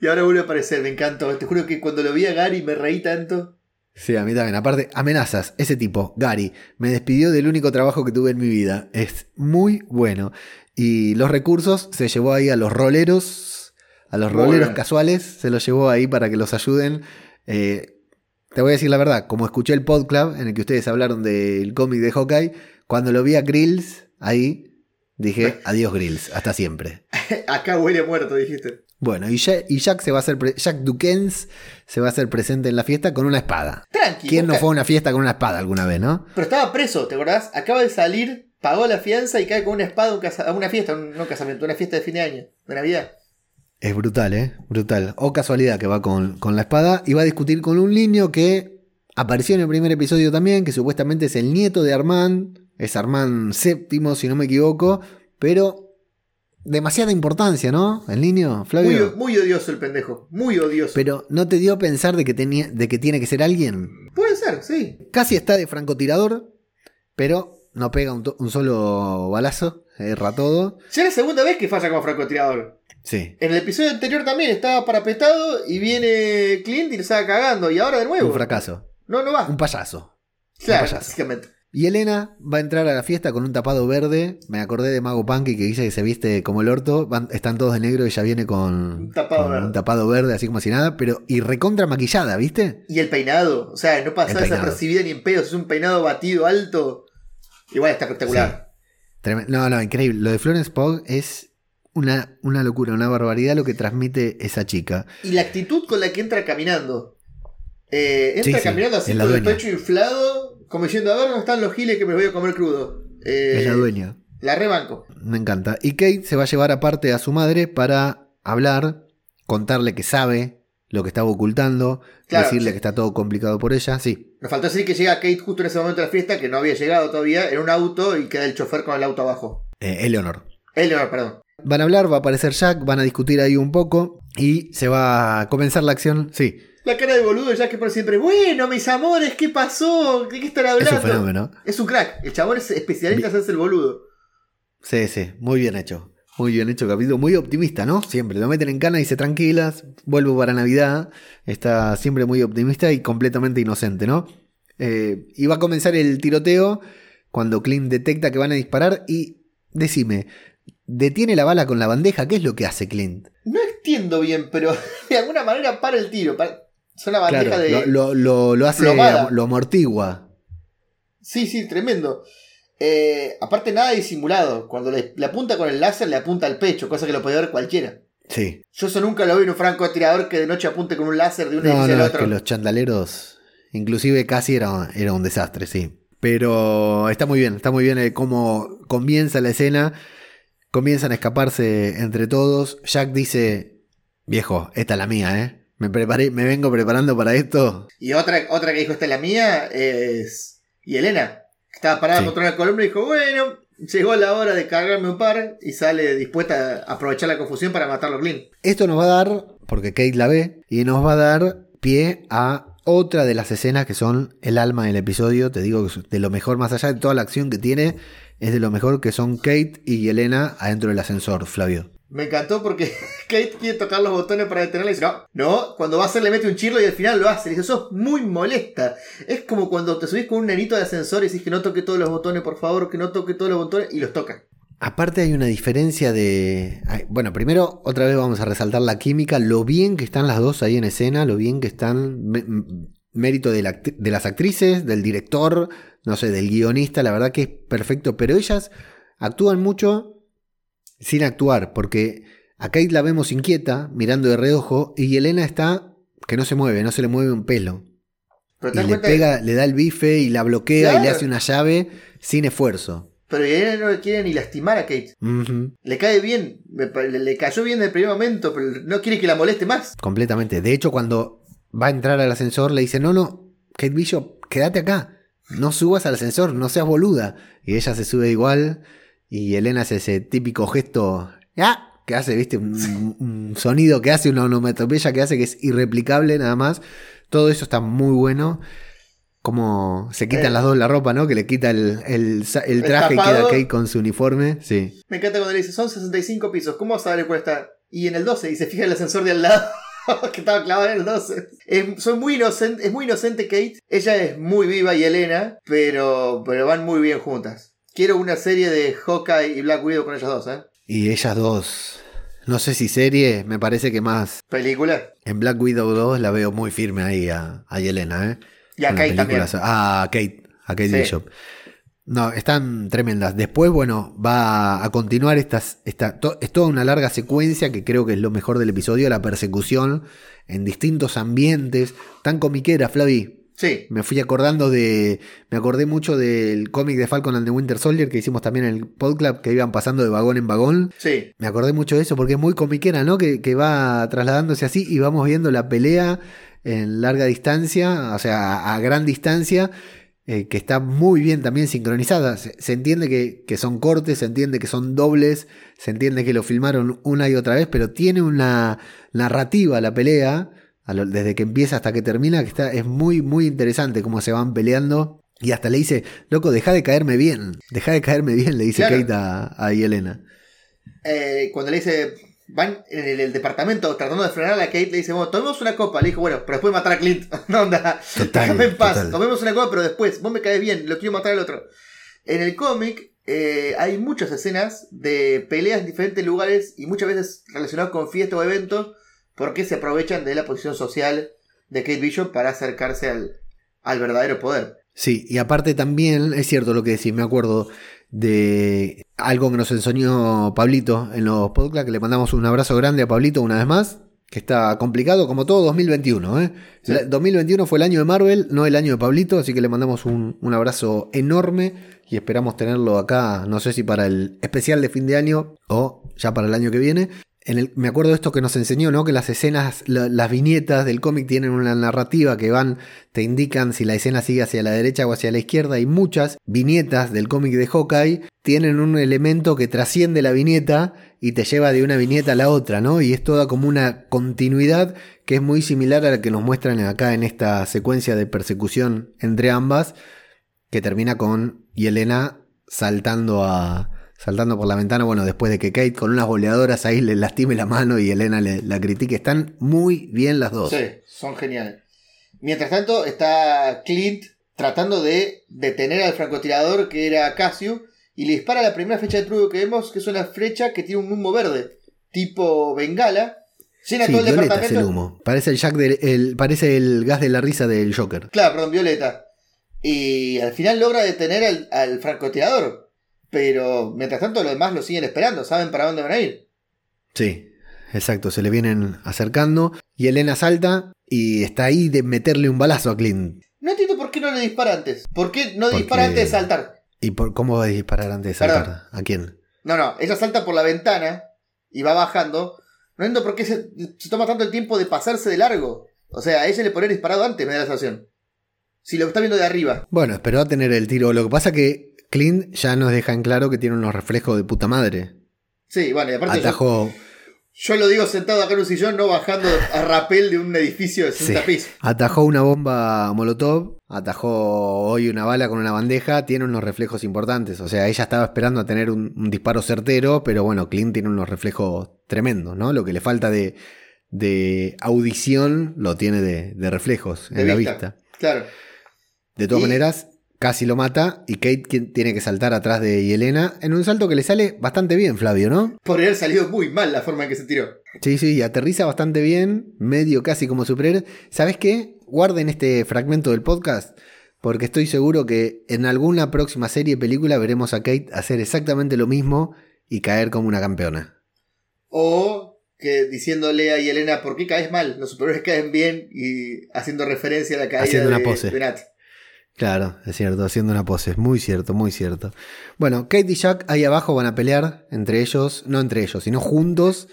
Y ahora vuelve a aparecer, me encantó. Te juro que cuando lo vi a Gary me reí tanto. Sí, a mí también. Aparte, amenazas. Ese tipo, Gary, me despidió del único trabajo que tuve en mi vida. Es muy bueno. Y los recursos se llevó ahí a los roleros, a los Muy roleros bien. casuales, se los llevó ahí para que los ayuden. Eh, te voy a decir la verdad, como escuché el podcast en el que ustedes hablaron del cómic de Hawkeye, cuando lo vi a Grills ahí, dije, adiós Grills, hasta siempre. Acá huele muerto, dijiste. Bueno, y Jack, y Jack se va a hacer, Jack Dukens se va a hacer presente en la fiesta con una espada. Tranqui. ¿Quién no fue a una fiesta con una espada alguna vez, no? Pero estaba preso, ¿te acordás? Acaba de salir, pagó la fianza y cae con una espada a, una fiesta, un- no un casamiento, una fiesta de fin de año, de Navidad. Es brutal, ¿eh? Brutal. O casualidad que va con, con la espada y va a discutir con un niño que apareció en el primer episodio también, que supuestamente es el nieto de Armand. Es Armand séptimo, si no me equivoco. Pero demasiada importancia, ¿no? El niño, Flavio. muy odioso el pendejo, muy odioso. Pero ¿no te dio a pensar de que, tenía, de que tiene que ser alguien? Puede ser, sí. Casi está de francotirador, pero no pega un, solo balazo, erra todo. Ya es la segunda vez que falla como francotirador. Sí, En el episodio anterior también estaba parapetado y viene Clint y le estaba cagando. Y ahora de nuevo. un fracaso. No, no va. Un payaso. claro, payaso. básicamente. Y Elena va a entrar a la fiesta con un tapado verde. Me acordé de Mago Punky que dice que se viste como el orto. Van- están todos de negro y ella viene con, Un tapado con verde. un tapado verde, así como si nada. Pero y recontra maquillada, ¿viste? Y el peinado, o sea, no pasa desapercibida ni en pedos, es un peinado batido alto. Igual está espectacular. No, no, increíble. Lo de Florence Pugh es una, una locura, una barbaridad lo que transmite esa chica. Y la actitud con la que entra caminando. Eh, entra Sí, sí, caminando así con el pecho inflado, como diciendo, a ver dónde están los giles que me los voy a comer crudo. Eh, Es la dueña. La rebanco. Me encanta. Y Kate se va a llevar aparte a su madre para hablar, contarle que sabe lo que estaba ocultando, Claro, decirle sí. que está todo complicado por ella. Sí, Nos faltó decir que llega Kate justo en ese momento de la fiesta, que no había llegado todavía, en un auto y queda el chofer con el auto abajo. eh, Eleanor. Eleanor, perdón. Van a hablar, va a aparecer Jack, van a discutir ahí un poco y se va a comenzar la acción. Sí, La cara de boludo ya que por siempre, bueno, mis amores, ¿qué pasó? ¿De qué están es hablando? un fenómeno. Es un crack. El chabón es especialista en hacerse el boludo. Sí, sí, muy bien hecho. Muy bien hecho, capítulo. Muy optimista, ¿no? Siempre lo meten en cana y dice tranquilas, vuelvo para Navidad. Está siempre muy optimista y completamente inocente, ¿no? Eh, y va a comenzar el tiroteo cuando Clint detecta que van a disparar y decime, detiene la bala con la bandeja, ¿qué es lo que hace Clint? No entiendo bien, pero de alguna manera para el tiro. para- Es una bandeja Claro, de. lo, lo- lo- hace, plomada. lo amortigua. Sí, sí, tremendo. Eh, aparte, nada disimulado. Cuando le, le apunta con el láser, le apunta al pecho, cosa que lo puede ver cualquiera. Sí. Yo eso nunca lo vi en un francotirador que de noche apunte con un láser de un No, edificio no, al es otro. que los chandaleros, inclusive casi era, era un desastre, sí. Pero está muy bien, está muy bien eh, cómo comienza la escena. Comienzan a escaparse entre todos. Jack dice, viejo, esta es la mía, ¿eh? Me preparé, me vengo preparando para esto. Y otra, otra que dijo, esta es la mía, es. Y Elena, que estaba parada Sí. contra una columna y dijo, bueno, llegó la hora de cargarme un par. Y sale dispuesta a aprovechar la confusión para matarlo a Clint. Esto nos va a dar, porque Kate la ve, y nos va a dar pie a otra de las escenas que son el alma del episodio. Te digo que es de lo mejor, más allá de toda la acción que tiene, es de lo mejor que son Kate y Elena adentro del ascensor, Flavio. Me encantó porque Kate quiere tocar los botones para detenerla y dice, no, no, cuando va a hacer le mete un chirlo y al final lo hace. Le dice, sos muy molesta. Es como cuando te subís con un nenito de ascensor y dices que no toque todos los botones, por favor, que no toque todos los botones y los toca. Aparte hay una diferencia de... Bueno, primero otra vez vamos a resaltar la química, lo bien que están las dos ahí en escena, lo bien que están, mérito de, la de las actrices, del director, no sé, del guionista, la verdad que es perfecto, pero ellas actúan mucho sin actuar, porque a Kate la vemos inquieta, mirando de reojo, y Elena está que no se mueve, no se le mueve un pelo. Pero Y le pega, le da el bife y la bloquea y le hace una llave sin esfuerzo. Pero Elena no le quiere ni lastimar a Kate. Le cae bien, le, cayó bien del primer momento, pero no quiere que la moleste más. Completamente. De hecho, cuando va a entrar al ascensor, le dice, no, no, Kate Bishop, quédate acá. No subas al ascensor, no seas boluda. Y ella se sube igual. Y Elena hace ese típico gesto, ¡ah! que hace, viste, un, un sonido que hace, una onomatopeya que hace que es irreplicable nada más. Todo eso está muy bueno. Cómo se quitan Eh. las dos la ropa, ¿no? Que le quita el, el, sa- el traje y queda. Kate con su uniforme. Sí. Me encanta cuando le dice, son 65 pisos, ¿cómo vas a cuál está? Y en el 12, y se fija el ascensor de al lado, que estaba clavado en el 12. Es, soy muy inocente, es muy inocente Kate, ella es muy viva y Elena, pero, pero van muy bien juntas. Quiero una serie de Hawkeye y Black Widow con ellas dos, ¿eh? Y ellas dos, no sé si serie, me parece que más Película. en Black Widow 2 la veo muy firme ahí a, a Yelena, ¿eh? Y a Kate también. Ah, a Kate, a Kate Sí. Bishop. No, están tremendas. Después, bueno, va a continuar estas, esta, to- es toda una larga secuencia que creo que es lo mejor del episodio, la persecución en distintos ambientes, tan comiquera, Flavi. Sí, Me fui acordando de. Me acordé mucho del cómic de Falcon and the Winter Soldier que hicimos también en el Podclub, que iban pasando de vagón en vagón. sí. Me acordé mucho de eso porque es muy comiquera, ¿no? Que, que va trasladándose así y vamos viendo la pelea en larga distancia, o sea, a, gran distancia, eh, que está muy bien también sincronizada. Se, se entiende que, que son cortes, se entiende que son dobles, se entiende que lo filmaron una y otra vez, pero tiene una narrativa la pelea, lo- desde que empieza hasta que termina, que está, es muy, muy interesante cómo se van peleando. Y hasta le dice, loco, deja de caerme bien, deja de caerme bien, le dice Claro. Kate a, a Yelena. Eh, cuando le dice, van en el, el departamento tratando de frenar a Kate, le dice, bueno, tomemos una copa. Le dijo, bueno, pero después matar a Clint. no, onda, déjame en paz. total. Tomemos una copa, pero después, vos me caes bien, lo quiero matar al otro. En el cómic eh, hay muchas escenas de peleas en diferentes lugares y muchas veces relacionadas con fiestas o eventos porque se aprovechan de la posición social de Kate Bishop para acercarse al, al verdadero poder. Sí, y aparte también es cierto lo que decís, me acuerdo de algo que nos enseñó Pablito en los podcasts, que le mandamos un abrazo grande a Pablito una vez más, que está complicado como todo 2021. ¿eh? Sí. La- 2021 fue el año de Marvel, no el año de Pablito, así que le mandamos un, un abrazo enorme y esperamos tenerlo acá, no sé si para el especial de fin de año o ya para el año que viene. Me acuerdo de esto que nos enseñó, ¿no? Que las escenas, la- las viñetas del cómic tienen una narrativa que van, te indican si la escena sigue hacia la derecha o hacia la izquierda. Y muchas viñetas del cómic de Hawkeye tienen un elemento que trasciende la viñeta y te lleva de una viñeta a la otra, ¿no? Y es toda como una continuidad que es muy similar a la que nos muestran acá en esta secuencia de persecución entre ambas, que termina con Yelena saltando a saltando por la ventana, bueno, después de que Kate con unas boleadoras ahí le lastime la mano y Elena le, la critique, están muy bien las dos. Sí, son geniales. Mientras tanto, está Clint tratando de detener al francotirador que era Casio y le dispara la primera flecha de truco que vemos, que es una flecha que tiene un humo verde, tipo bengala. Llena Sí, todo el violeta es departamento. el humo. Parece el, Jack del- el- parece el gas de la risa del Joker. Claro, perdón, violeta. Y al final logra detener al, al francotirador. Pero mientras tanto, los demás lo siguen esperando, saben para dónde van a ir. Sí, exacto, se le vienen acercando y Elena salta y está ahí de meterle un balazo a Clint. No entiendo por qué no le dispara antes. ¿Por qué no Porque- dispara antes de saltar? ¿Y por cómo va a disparar antes de saltar? Perdón. ¿A quién? No, no, ella salta por la ventana y va bajando. No entiendo por qué se, se toma tanto el tiempo de pasarse de largo. O sea, a ella le podría disparado antes, me da la sensación. Si lo está viendo de arriba. Bueno, esperó a tener el tiro. Lo que pasa que Clint ya nos deja en claro que tiene unos reflejos de puta madre. Sí, bueno, y aparte Atajó, yo lo digo sentado acá en un sillón, no bajando a rapel de un edificio de 60 Sí. pisos. atajó una bomba Molotov, atajó hoy una bala con una bandeja, tiene unos reflejos importantes. O sea, ella estaba esperando a tener un, un disparo certero, pero bueno, Clint tiene unos reflejos tremendos, ¿no? Lo que le falta de, de audición lo tiene de, de reflejos en la vista. vista. Claro. De todas Y- maneras, casi lo mata y Kate tiene que saltar atrás de Yelena en un salto que le sale bastante bien, Flavio, ¿no? Podría haber salido muy mal la forma en que se tiró. Sí, sí, y aterriza bastante bien, medio casi como superhéroe. ¿Sabes qué? Guarden este fragmento del podcast, porque estoy seguro que en alguna próxima serie o película veremos a Kate hacer exactamente lo mismo y caer como una campeona. O que diciéndole a Yelena, ¿por qué caes mal? Los superhéroes caen bien y haciendo referencia a la caída Haciendo una de, pose. de Nat. Claro, es cierto, haciendo una pose, es muy cierto, muy cierto. Bueno, Kate y Jack ahí abajo van a pelear entre ellos, no entre ellos, sino juntos.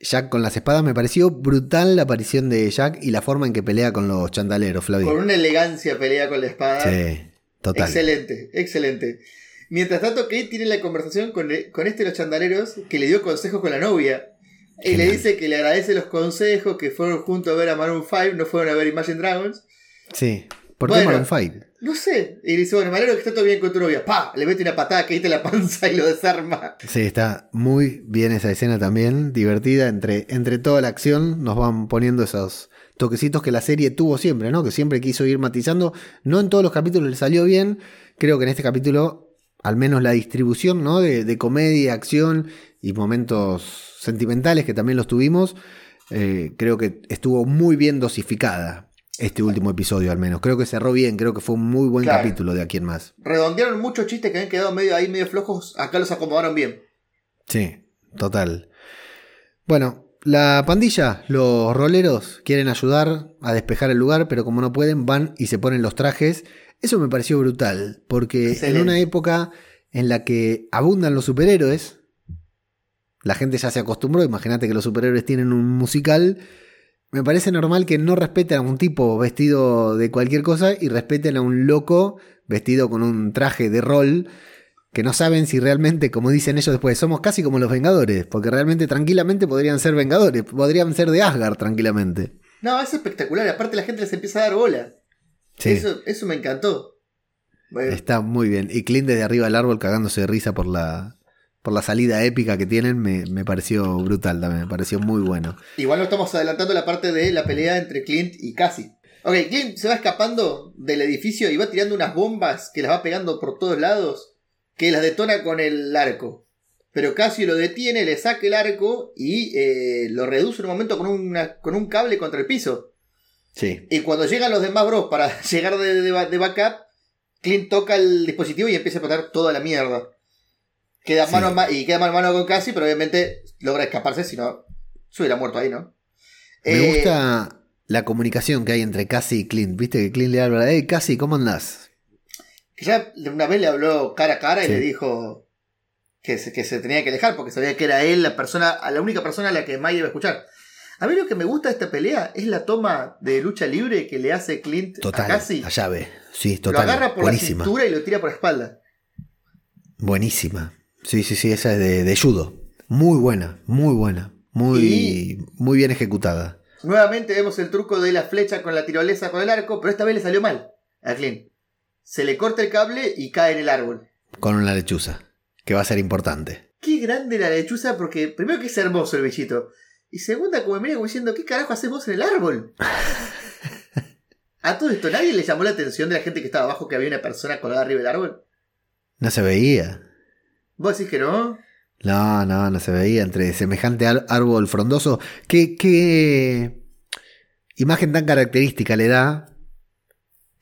Jack con las espadas, me pareció brutal la aparición de Jack y la forma en que pelea con los chandaleros, Flavio. Con una elegancia pelea con la espada. Sí, total. Excelente, excelente. Mientras tanto, Kate tiene la conversación con, con este de los chandaleros que le dio consejos con la novia. Y le dice que le agradece los consejos, que fueron juntos a ver a Maroon 5, no fueron a ver Imagine Dragons. Sí. ¿Por qué Bueno. Maroon 5? No sé. Y dice, bueno, me que está todo bien con tu novia. ¡Pah! Le mete una patada que te la panza y lo desarma. Sí, está muy bien esa escena también, divertida. Entre, entre toda la acción nos van poniendo esos toquecitos que la serie tuvo siempre, ¿no? Que siempre quiso ir matizando. No en todos los capítulos le salió bien. Creo que en este capítulo, al menos la distribución, ¿no? De, de comedia, acción y momentos sentimentales que también los tuvimos, eh, creo que estuvo muy bien dosificada este último episodio al menos. Creo que cerró bien, creo que fue un muy buen Claro. capítulo de aquí en más. Redondearon muchos chistes que habían quedado medio ahí, medio flojos. Acá los acomodaron bien. Sí, total. Bueno, la pandilla, los roleros, quieren ayudar a despejar el lugar, pero como no pueden, van y se ponen los trajes. Eso me pareció brutal, porque Excelente. en una época en la que abundan los superhéroes, la gente ya se acostumbró, imagínate que los superhéroes tienen un musical, me parece normal que no respeten a un tipo vestido de cualquier cosa y respeten a un loco vestido con un traje de rol que no saben si realmente, como dicen ellos después, somos casi como los Vengadores, porque realmente tranquilamente podrían ser Vengadores, podrían ser de Asgard tranquilamente. No, es espectacular. Aparte la gente les empieza a dar bola. Sí, Eso, eso me encantó. Bueno, está muy bien. Y Clint desde arriba del árbol cagándose de risa por la, por la salida épica que tienen, me, me pareció brutal también, me pareció muy bueno. Igual no estamos adelantando la parte de la pelea entre Clint y Cassie. Ok, Clint se va escapando del edificio y va tirando unas bombas que las va pegando por todos lados, que las detona con el arco. Pero Cassie lo detiene, le saca el arco y eh, lo reduce en un momento con, una- con un cable contra el piso. Sí, Y cuando llegan los demás bros para llegar de, de ba- de backup, Clint toca el dispositivo y empieza a explotar toda la mierda. Queda Sí. mano a y queda mano a mano con Cassie, pero obviamente logra escaparse, si no, se hubiera muerto ahí, ¿no? me Eh, gusta la comunicación que hay entre Cassie y Clint. Viste que Clint le habla, hey Cassie, ¿cómo andás? Que ya una vez le habló cara a cara y le dijo que se, que se tenía que alejar porque sabía que era él la persona, la única persona a la que Maya iba a escuchar. A mí lo que me gusta de esta pelea es la toma de lucha libre que le hace Clint a Cassie. la llave. Sí, Lo total. agarra por buenísima. la cintura y lo tira por la espalda. Buenísima. Sí, sí, sí, esa es de, de judo. Muy buena, muy buena. Muy, muy bien ejecutada. Nuevamente vemos el truco de la flecha con la tirolesa con el arco, pero esta vez le salió mal a Clint. Se le corta el cable y cae en el árbol. Con una lechuza. Que va a ser importante. Qué grande la lechuza, porque primero que es hermoso el bichito. Y segunda, como me mira como diciendo, ¿qué carajo hacemos en el árbol? A todo esto, ¿nadie le llamó la atención de la gente que estaba abajo que había una persona colgada arriba del árbol? No se veía. ¿Vos decís que no? No, no, no se veía. Entre semejante árbol frondoso. ¿Qué, qué imagen tan característica le da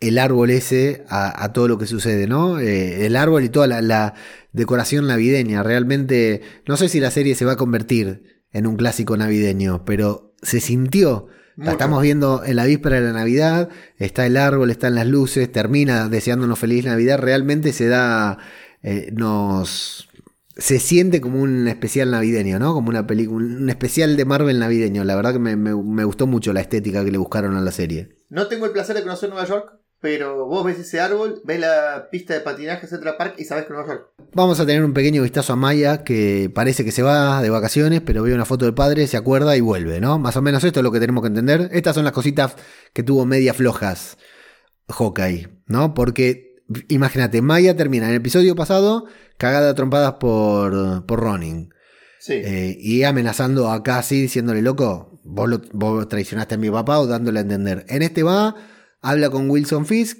el árbol ese a, a todo lo que sucede, ¿no? Eh, el árbol y toda la, la decoración navideña. Realmente, no sé si la serie se va a convertir en un clásico navideño, pero se sintió. La estamos viendo en la víspera de la Navidad, está el árbol, están las luces, termina deseándonos feliz Navidad, realmente se da, eh, nos, se siente como un especial navideño, ¿no? Como una película, un especial de Marvel navideño. La verdad que me, me- me gustó mucho la estética que le buscaron a la serie. No tengo el placer de conocer Nueva York, pero vos ves ese árbol, ves la pista de patinaje Central Park y sabes que Nueva York. Vamos a tener un pequeño vistazo a Maya que parece que se va de vacaciones, pero ve una foto del padre, se acuerda y vuelve, ¿no? Más o menos esto es lo que tenemos que entender. Estas son las cositas que tuvo media flojas Hawkeye, ¿no? Porque imagínate, Maya termina en el episodio pasado cagada a trompadas por, por Ronin. Sí. Eh, y amenazando a Cassie diciéndole, loco, vos, lo- vos traicionaste a mi papá o dándole a entender. En este va, habla con Wilson Fisk,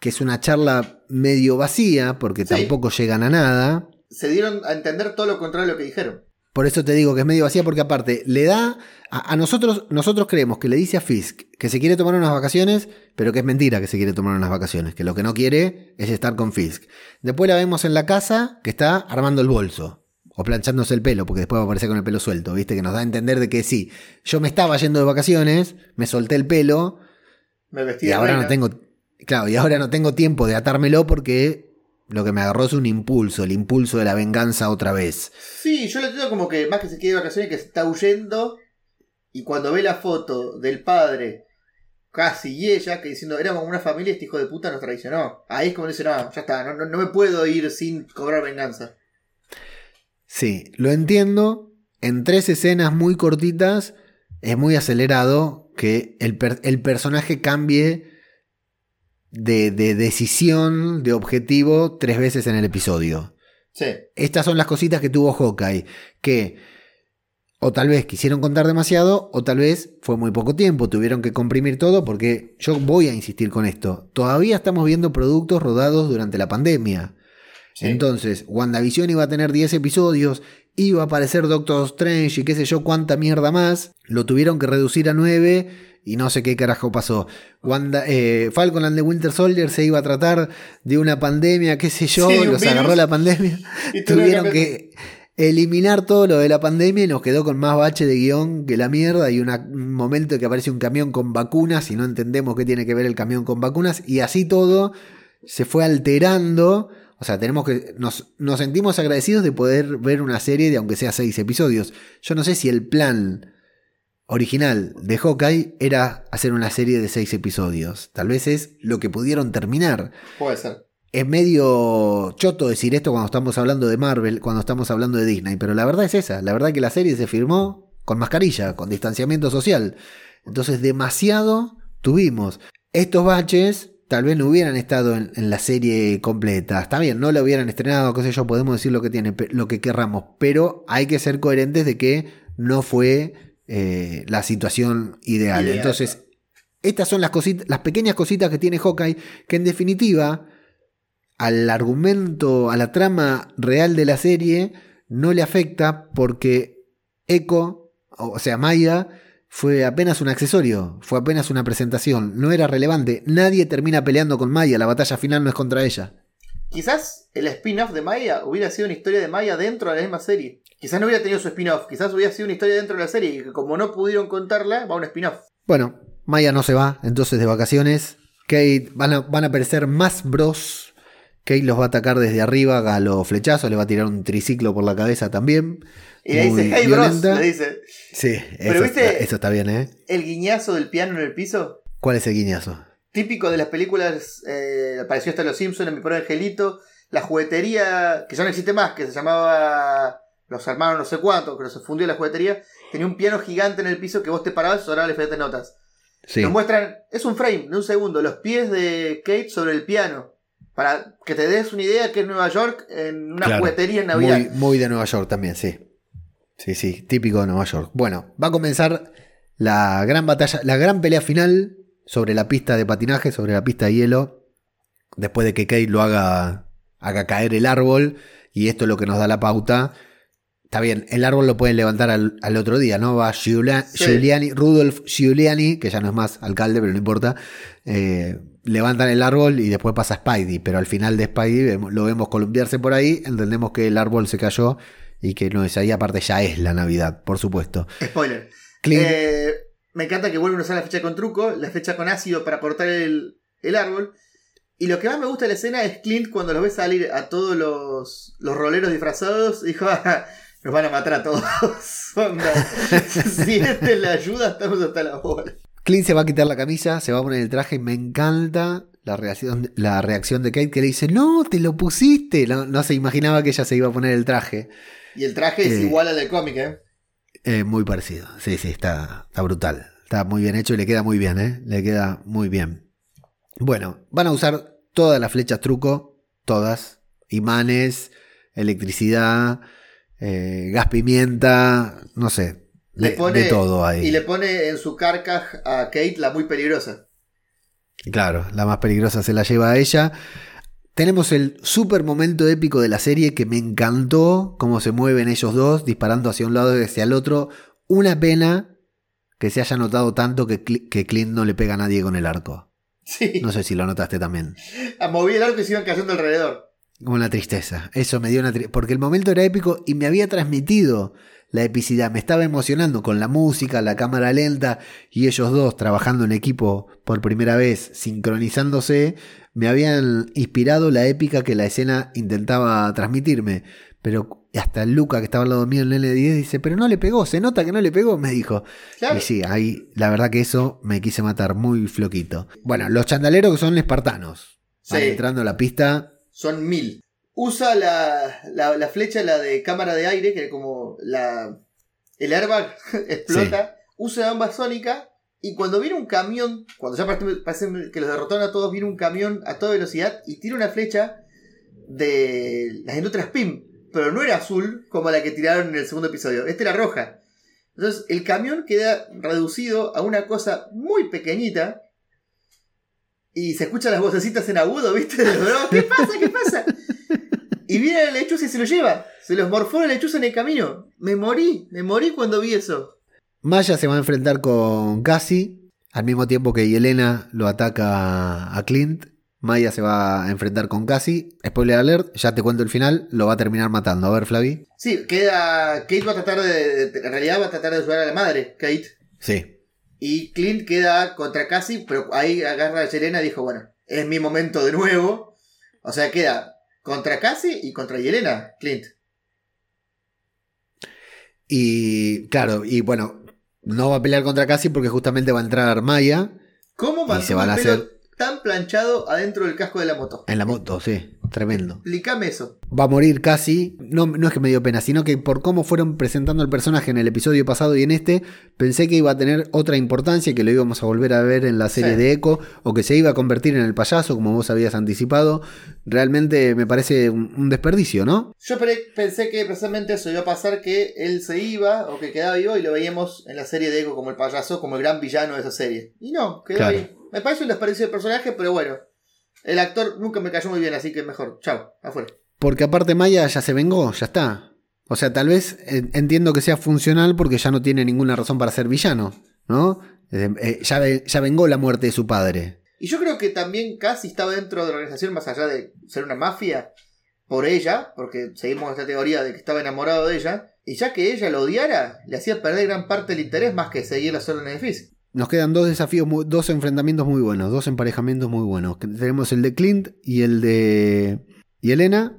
que es una charla medio vacía, porque Sí. tampoco llegan a nada. Se dieron a entender todo lo contrario de lo que dijeron. Por eso te digo que es medio vacía, porque aparte, le da. A, a nosotros, nosotros creemos que le dice a Fisk que se quiere tomar unas vacaciones, pero que es mentira que se quiere tomar unas vacaciones, que lo que no quiere es estar con Fisk. Después la vemos en la casa que está armando el bolso. O planchándose el pelo, porque después va a aparecer con el pelo suelto, ¿viste? Que nos da a entender de que sí, yo me estaba yendo de vacaciones, me solté el pelo, Me vestí y de ahora no tengo. Claro, y ahora no tengo tiempo de atármelo porque lo que me agarró es un impulso, el impulso de la venganza otra vez. Sí, yo lo entiendo como que más que se quiere de vacaciones, que se está huyendo. Y cuando ve la foto del padre, casi y ella, que diciendo, éramos una familia, este hijo de puta nos traicionó. Ahí es como dice, no, ya está, no, no, no me puedo ir sin cobrar venganza. Sí, lo entiendo. En tres escenas muy cortitas es muy acelerado que el, per- el personaje cambie de, de decisión, de objetivo, tres veces en el episodio. Sí. Estas son las cositas que tuvo Hawkeye, que o tal vez quisieron contar demasiado, o tal vez fue muy poco tiempo, tuvieron que comprimir todo, porque yo voy a insistir con esto. Todavía estamos viendo productos rodados durante la pandemia. Sí. Entonces, WandaVision iba a tener 10 episodios, iba a aparecer Doctor Strange y qué sé yo cuánta mierda más. Lo tuvieron que reducir a 9 y no sé qué carajo pasó. Wanda, eh, Falcon and the Winter Soldier se iba a tratar de una pandemia, qué sé yo, Sí, los agarró la pandemia. Y tuvieron que eliminar todo lo de la pandemia y nos quedó con más bache de guion que la mierda y una- un momento que aparece un camión con vacunas y no entendemos qué tiene que ver el camión con vacunas y así todo se fue alterando. O sea, tenemos que. Nos, nos sentimos agradecidos de poder ver una serie de aunque sea seis episodios. Yo no sé si el plan original de Hawkeye era hacer una serie de seis episodios. Tal vez es lo que pudieron terminar. Puede ser. Es medio choto decir esto cuando estamos hablando de Marvel, cuando estamos hablando de Disney, pero la verdad es esa. La verdad que la serie se firmó con mascarilla, con distanciamiento social. Entonces demasiado tuvimos. Estos baches tal vez no hubieran estado en, en la serie completa. Está bien, no la hubieran estrenado, qué sé yo, podemos decir lo que tiene, lo que querramos, pero hay que ser coherentes de que no fue eh, la situación ideal. Ideal. Entonces, estas son las cositas, las pequeñas cositas que tiene Hawkeye, que en definitiva al argumento, a la trama real de la serie, no le afecta porque Echo, o sea, Maya, fue apenas un accesorio, fue apenas una presentación, no era relevante. Nadie termina peleando con Maya, la batalla final no es contra ella. Quizás el spin-off de Maya hubiera sido una historia de Maya dentro de la misma serie. Quizás no hubiera tenido su spin-off, quizás hubiera sido una historia dentro de la serie y que como no pudieron contarla, va a un spin-off. Bueno, Maya no se va, entonces de vacaciones. Kate, van a, van a aparecer más bros. Kate los va a atacar desde arriba a los flechazos, le va a tirar un triciclo por la cabeza también. Y le dice, hey bros, violenta. le dice, Sí, Pero eso, viste- está, eso está bien, ¿eh? el guiñazo del piano en el piso. ¿Cuál es el guiñazo? Típico de las películas, eh, apareció hasta Los Simpsons en mi pobre angelito. La juguetería, que ya no existe más, que se llamaba Los Hermanos no sé cuánto, pero se fundió la juguetería. Tenía un piano gigante en el piso que vos te parabas y sonaba diferentes notas. Sí. Nos muestran, es un frame de un segundo, los pies de Kate sobre el piano. Para que te des una idea que es Nueva York en una Claro. juguetería en Navidad. Muy, muy de Nueva York también, sí. Sí, sí, típico de Nueva York. Bueno, va a comenzar la gran batalla, la gran pelea final sobre la pista de patinaje, sobre la pista de hielo. Después de que Kate lo haga, haga caer el árbol. Y esto es lo que nos da la pauta. Está bien, el árbol lo pueden levantar al, al otro día, ¿no? Va Giulia- Sí. Giuliani, Rudolf Giuliani, que ya no es más alcalde, pero no importa. eh, levantan el árbol y después pasa Spidey, pero al final de Spidey lo vemos columpiarse por ahí, entendemos que el árbol se cayó y que no es ahí, aparte ya es la Navidad, por supuesto. Spoiler. Clint, Eh, me encanta que vuelven a usar la flecha con truco, la flecha con ácido para cortar el, el árbol. Y lo que más me gusta de la escena es Clint cuando los ve salir a todos los, los roleros disfrazados. Dijo, "Ah, nos van a matar a todos. Si esta es la ayuda, estamos hasta la bola. Clint se va a quitar la camisa, se va a poner el traje me encanta la reacción, la reacción de Kate que le dice, no, te lo pusiste. No, no se imaginaba que ella se iba a poner el traje. Y el traje es Eh, igual al del cómic, ¿eh? Eh, muy parecido. Sí, sí, está, está brutal. Está muy bien hecho y le queda muy bien, ¿eh? Le queda muy bien. Bueno, van a usar todas las flechas truco, todas. Imanes, electricidad, eh, gas pimienta, no sé. Le De, pone- de todo ahí. Y le pone en su carcaj a Kate la muy peligrosa. Claro, la más peligrosa se la lleva a ella. Tenemos el super momento épico de la serie que me encantó cómo se mueven ellos dos disparando hacia un lado y hacia el otro. Una pena que se haya notado tanto que, Cl- que Clint no le pega a nadie con el arco. Sí. No sé si lo notaste también. Moví el arco y se iban cayendo alrededor. Como una tristeza. Eso me dio una tristeza. Porque el momento era épico y me había transmitido la epicidad. Me estaba emocionando con la música, la cámara lenta y ellos dos trabajando en equipo por primera vez, sincronizándose. Me habían inspirado la épica que la escena intentaba transmitirme. Pero hasta Luca, que estaba al lado mío en el N10, dice: Pero no le pegó, se nota que no le pegó, me dijo. Claro. Y sí, ahí la verdad que eso me quise matar muy floquito. Bueno, los chandaleros que son espartanos. Van Sí. entrando a la pista. Son mil. Usa la, la, la flecha, la de cámara de aire, que como la, el airbag explota. Usa la bomba sónica Y cuando viene un camión, cuando ya parece, parece que los derrotaron a todos, viene un camión a toda velocidad y tira una flecha de las industrias PIM. Pero no era azul como la que tiraron en el segundo episodio. Esta era roja. Entonces el camión queda reducido a una cosa muy pequeñita. Y se escuchan las vocecitas en agudo, ¿viste? Los. ¿Qué pasa? ¿Qué pasa? Y viene la lechuza y se lo lleva. Se los morfó la lechuza en el camino. Me morí, me morí cuando vi eso. Maya se va a enfrentar con Cassie al mismo tiempo que Yelena lo ataca a Clint. Maya se va a enfrentar con Cassie. Spoiler alert, ya te cuento el final, lo va a terminar matando. A ver, Flavi. Sí, queda. Kate va a tratar de. de- En realidad va a tratar de ayudar a la madre, Kate. Sí. Y Clint queda contra Cassie, pero ahí agarra a Yelena y dijo, bueno, es mi momento de nuevo. O sea, queda contra Cassie y contra Yelena, Clint. Y claro, y bueno, no va a pelear contra Cassie porque justamente va a entrar Maya ¿Cómo van a hacer- tan planchado adentro del casco de la moto? en la moto, sí, tremendo. Explícame eso. Va a morir casi, no, no es que me dio pena, sino que por cómo fueron presentando el personaje en el episodio pasado y en este, pensé que iba a tener otra importancia y que lo íbamos a volver a ver en la serie Sí. de Echo, o que se iba a convertir en el payaso, como vos habías anticipado. Realmente me parece un, desperdicio, ¿no? Yo pe- pensé que precisamente eso iba a pasar, que él se iba o que quedaba vivo y lo veíamos en la serie de Echo como el payaso, como el gran villano de esa serie. Y no, quedó Claro. ahí. Me parece un desperdicio de personaje, pero bueno. El actor nunca me cayó muy bien, así que mejor. Chao, afuera. Porque aparte Maya ya se vengó, ya está. O sea, tal vez entiendo que sea funcional porque ya no tiene ninguna razón para ser villano, ¿no? Eh, eh, ya, ya vengó la muerte de su padre. Y yo creo que también casi estaba dentro de la organización, más allá de ser una mafia, por ella, porque seguimos esta teoría de que estaba enamorado de ella, y ya que ella lo odiara, le hacía perder gran parte del interés más que seguir las órdenes de Fisk. Nos quedan dos desafíos, dos enfrentamientos muy buenos, dos emparejamientos muy buenos. Tenemos el de Clint y el de y Elena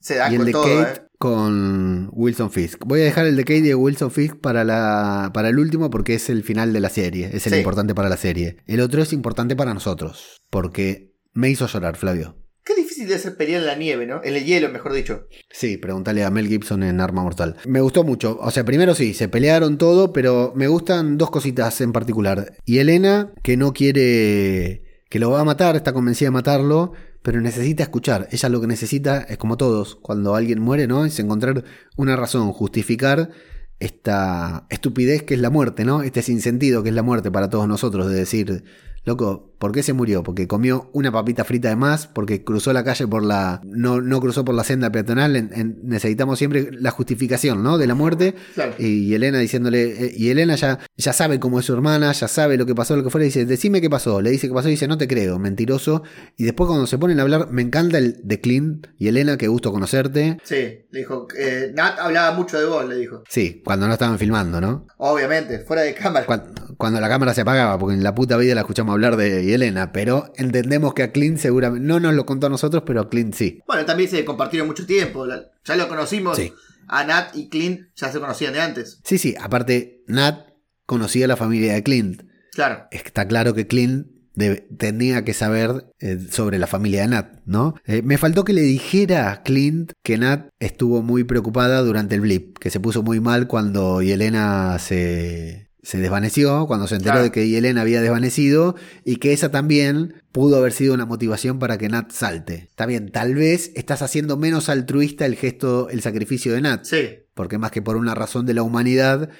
Se da y el con de todo, Kate ¿eh? con Wilson Fisk. Voy a dejar el de Kate y de Wilson Fisk para, la, para el último porque es el final de la serie, es el Sí. importante para la serie. El otro es importante para nosotros porque me hizo llorar, Flavio. Qué difícil de ser pelear en la nieve, ¿no? En el hielo, mejor dicho. Sí, pregúntale a Mel Gibson en Arma Mortal. Me gustó mucho. O sea, primero sí, se pelearon todo, pero me gustan dos cositas en particular. Y Elena, que no quiere. que lo va a matar, está convencida de matarlo, pero necesita escuchar. Ella lo que necesita es como todos, cuando alguien muere, ¿no? Es encontrar una razón, justificar esta estupidez que es la muerte, ¿no? Este sinsentido que es la muerte para todos nosotros, de decir, loco, ¿por qué se murió? Porque comió una papita frita de más, porque cruzó la calle por la. no, no cruzó por la senda peatonal. En- en- necesitamos siempre la justificación, ¿no? De la muerte. Claro. Y Elena diciéndole, eh, y Elena ya, ya sabe cómo es su hermana, ya sabe lo que pasó, lo que fuera, y dice, decime qué pasó, le dice qué pasó, y dice, no te creo, mentiroso. Y después cuando se ponen a hablar, me encanta el de Clint y Elena, qué gusto conocerte. Sí, le dijo. eh, Nat hablaba mucho de vos, le dijo. Sí, cuando no estaban filmando, ¿no? Obviamente, fuera de cámara. Cuando, cuando la cámara se apagaba, porque en la puta vida la escuchamos hablar de Elena, pero entendemos que a Clint seguramente, no nos lo contó a nosotros, pero a Clint sí. Bueno, también se compartieron mucho tiempo. Ya lo conocimos. Sí. A Nat y Clint ya se conocían de antes. Sí, sí, aparte, Nat conocía a la familia de Clint. Claro. Está claro que Clint tenía que saber eh, sobre la familia de Nat, ¿no? Eh, me faltó que le dijera a Clint que Nat estuvo muy preocupada durante el blip, que se puso muy mal cuando Yelena se, se desvaneció, cuando se enteró Claro. de que Yelena había desvanecido y que esa también pudo haber sido una motivación para que Nat salte. Está bien, tal vez estás haciendo menos altruista el gesto, el sacrificio de Nat, Sí. porque más que por una razón de la humanidad,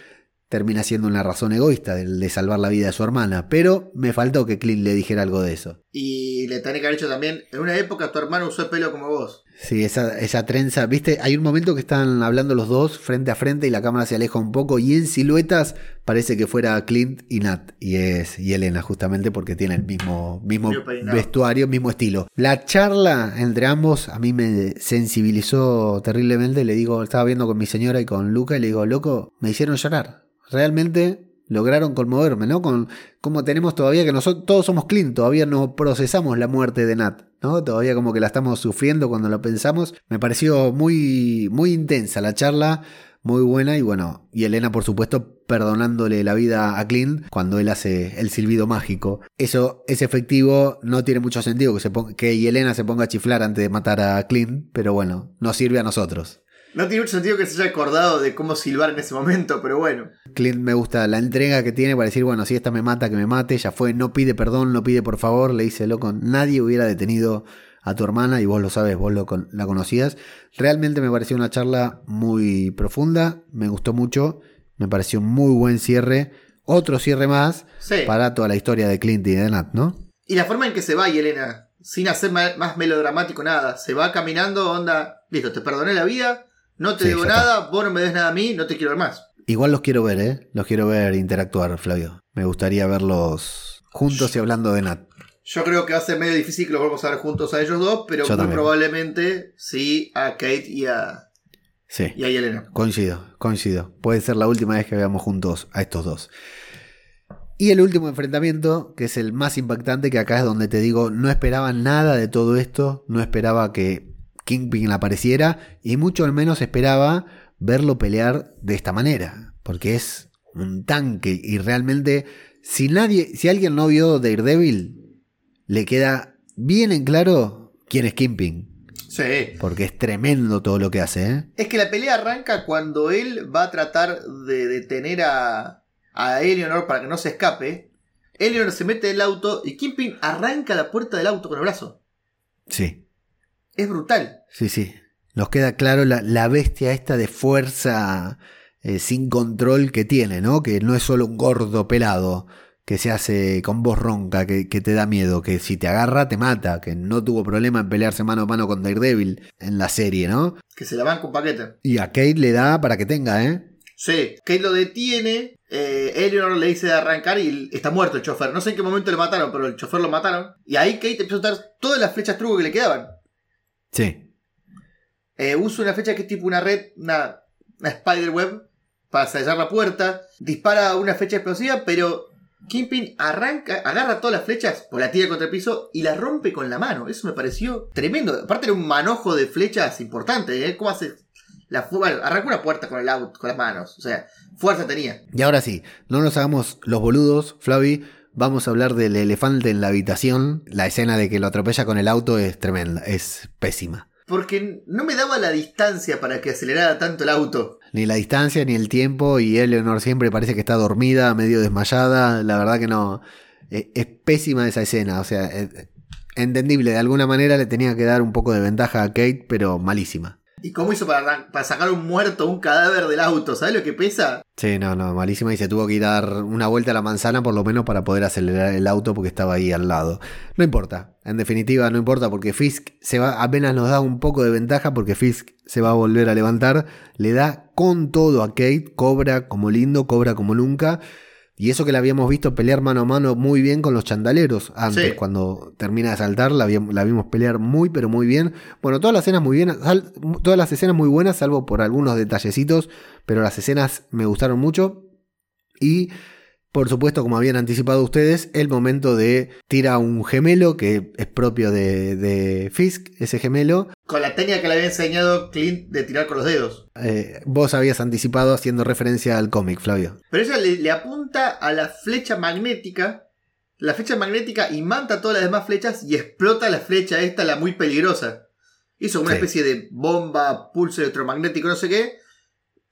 termina siendo una razón egoísta de, de salvar la vida de su hermana. Pero me faltó que Clint le dijera algo de eso. Y le tenía que haber dicho también. En una época tu hermano usó el pelo como vos. Sí, esa, esa trenza, viste, hay un momento que están hablando los dos frente a frente y la cámara se aleja un poco y en siluetas parece que fuera Clint y Nat y es y Elena justamente porque tiene el mismo, mismo vestuario, mismo estilo. La charla entre ambos a mí me sensibilizó terriblemente, le digo, estaba viendo con mi señora y con Luca y le digo, loco, me hicieron llorar. Realmente lograron conmoverme, ¿no? Con como tenemos todavía que nosotros todos somos Clint, todavía no procesamos la muerte de Nat, ¿no? Todavía como que la estamos sufriendo cuando lo pensamos. Me pareció muy muy intensa la charla, muy buena y bueno, y Elena por supuesto perdonándole la vida a Clint cuando él hace el silbido mágico. Eso es efectivo, no tiene mucho sentido que se ponga, que Elena se ponga a chiflar antes de matar a Clint, pero bueno, nos sirve a nosotros. No tiene mucho sentido que se haya acordado de cómo silbar en ese momento, pero bueno. Clint me gusta la entrega que tiene para decir, bueno, si esta me mata, que me mate, ya fue, no pide perdón, no pide por favor, le dice, loco, nadie hubiera detenido a tu hermana y vos lo sabes, vos lo la conocías. Realmente me pareció una charla muy profunda, me gustó mucho, me pareció un muy buen cierre, otro cierre más Sí. para toda la historia de Clint y de Nat, ¿no? Y la forma en que se va Yelena, sin hacer más melodramático nada, se va caminando, onda, listo, te perdoné la vida, no te Sí, está. nada, vos no me des nada a mí, no te quiero ver más. Igual los quiero ver, ¿eh? Los quiero ver interactuar, Flavio. Me gustaría verlos juntos y hablando de Nat. Yo creo que va a ser medio difícil que los volvamos a ver juntos a ellos dos, pero Yo muy también. probablemente sí a Kate y a, Sí. y a Yelena. Coincido, coincido. Puede ser la última vez que veamos juntos a estos dos. Y el último enfrentamiento, que es el más impactante, que acá es donde te digo, no esperaba nada de todo esto, no esperaba que Kingpin apareciera y mucho menos esperaba verlo pelear de esta manera, porque es un tanque y realmente si nadie, si alguien no vio Daredevil, le queda bien en claro quién es Kingpin, Sí. porque es tremendo todo lo que hace, ¿eh? Es que la pelea arranca cuando él va a tratar de detener a, a Eleanor para que no se escape. Eleanor se mete en el auto y Kingpin arranca la puerta del auto con el brazo. Sí. Es brutal. Sí, sí. Nos queda claro la, la bestia esta de fuerza eh, sin control que tiene, ¿no? Que no es solo un gordo pelado que se hace con voz ronca, que, que te da miedo, que si te agarra te mata, que no tuvo problema en pelearse mano a mano con Daredevil en la serie, ¿no? Que se la van con paquete. Y a Kate le da para que tenga, ¿eh? Sí, Kate lo detiene. eh, Eleanor le dice de arrancar y está muerto el chofer. No sé en qué momento le mataron, pero el chofer lo mataron. Y ahí Kate empezó a usar todas las flechas truco que le quedaban. Sí. Eh, usa una flecha que es tipo una red, una, una spider web para sellar la puerta. Dispara una flecha explosiva, pero Kingpin arranca, agarra todas las flechas, o la tira contra el piso y la rompe con la mano. Eso me pareció tremendo. Aparte era un manojo de flechas importante, ¿eh? ¿Cómo hace? La, bueno, arrancó una puerta con el auto, con las manos. O sea, fuerza tenía. Y ahora sí, no nos hagamos los boludos, Flavi. Vamos a hablar del elefante en la habitación. La escena de que lo atropella con el auto es tremenda, es pésima. Porque no me daba la distancia para que acelerara tanto el auto. Ni la distancia ni el tiempo y Eleanor siempre parece que está dormida, medio desmayada. La verdad que no. eh, Es pésima esa escena. O sea, eh, entendible. De alguna manera le tenía que dar un poco de ventaja a Kate, pero malísima. ¿Y cómo hizo para, sacar un muerto, un cadáver del auto? ¿Sabes lo que pesa? Sí, no, no, malísima. Y se tuvo que dar una vuelta a la manzana por lo menos para poder acelerar el auto porque estaba ahí al lado. No importa. En definitiva, no importa porque Fisk se va, apenas nos da un poco de ventaja porque Fisk se va a volver a levantar. Le da con todo a Kate. Cobra como lindo, cobra como nunca. Y eso que la habíamos visto pelear mano a mano muy bien con los chandaleros antes, Sí. cuando termina de saltar, la, la vimos pelear muy, pero muy bien. Bueno, todas las escenas muy bien, sal- todas las escenas muy buenas, salvo por algunos detallecitos, pero las escenas me gustaron mucho. Y por supuesto, como habían anticipado ustedes, el momento de tira un gemelo que es propio de, de Fisk, ese gemelo. Con la técnica que le había enseñado Clint de tirar con los dedos. Eh, vos habías anticipado haciendo referencia al cómic, Flavio. Pero ella le, le apunta a la flecha magnética. La flecha magnética imanta todas las demás flechas y explota la flecha esta, la muy peligrosa. Hizo una Sí. especie de bomba, pulso electromagnético, no sé qué.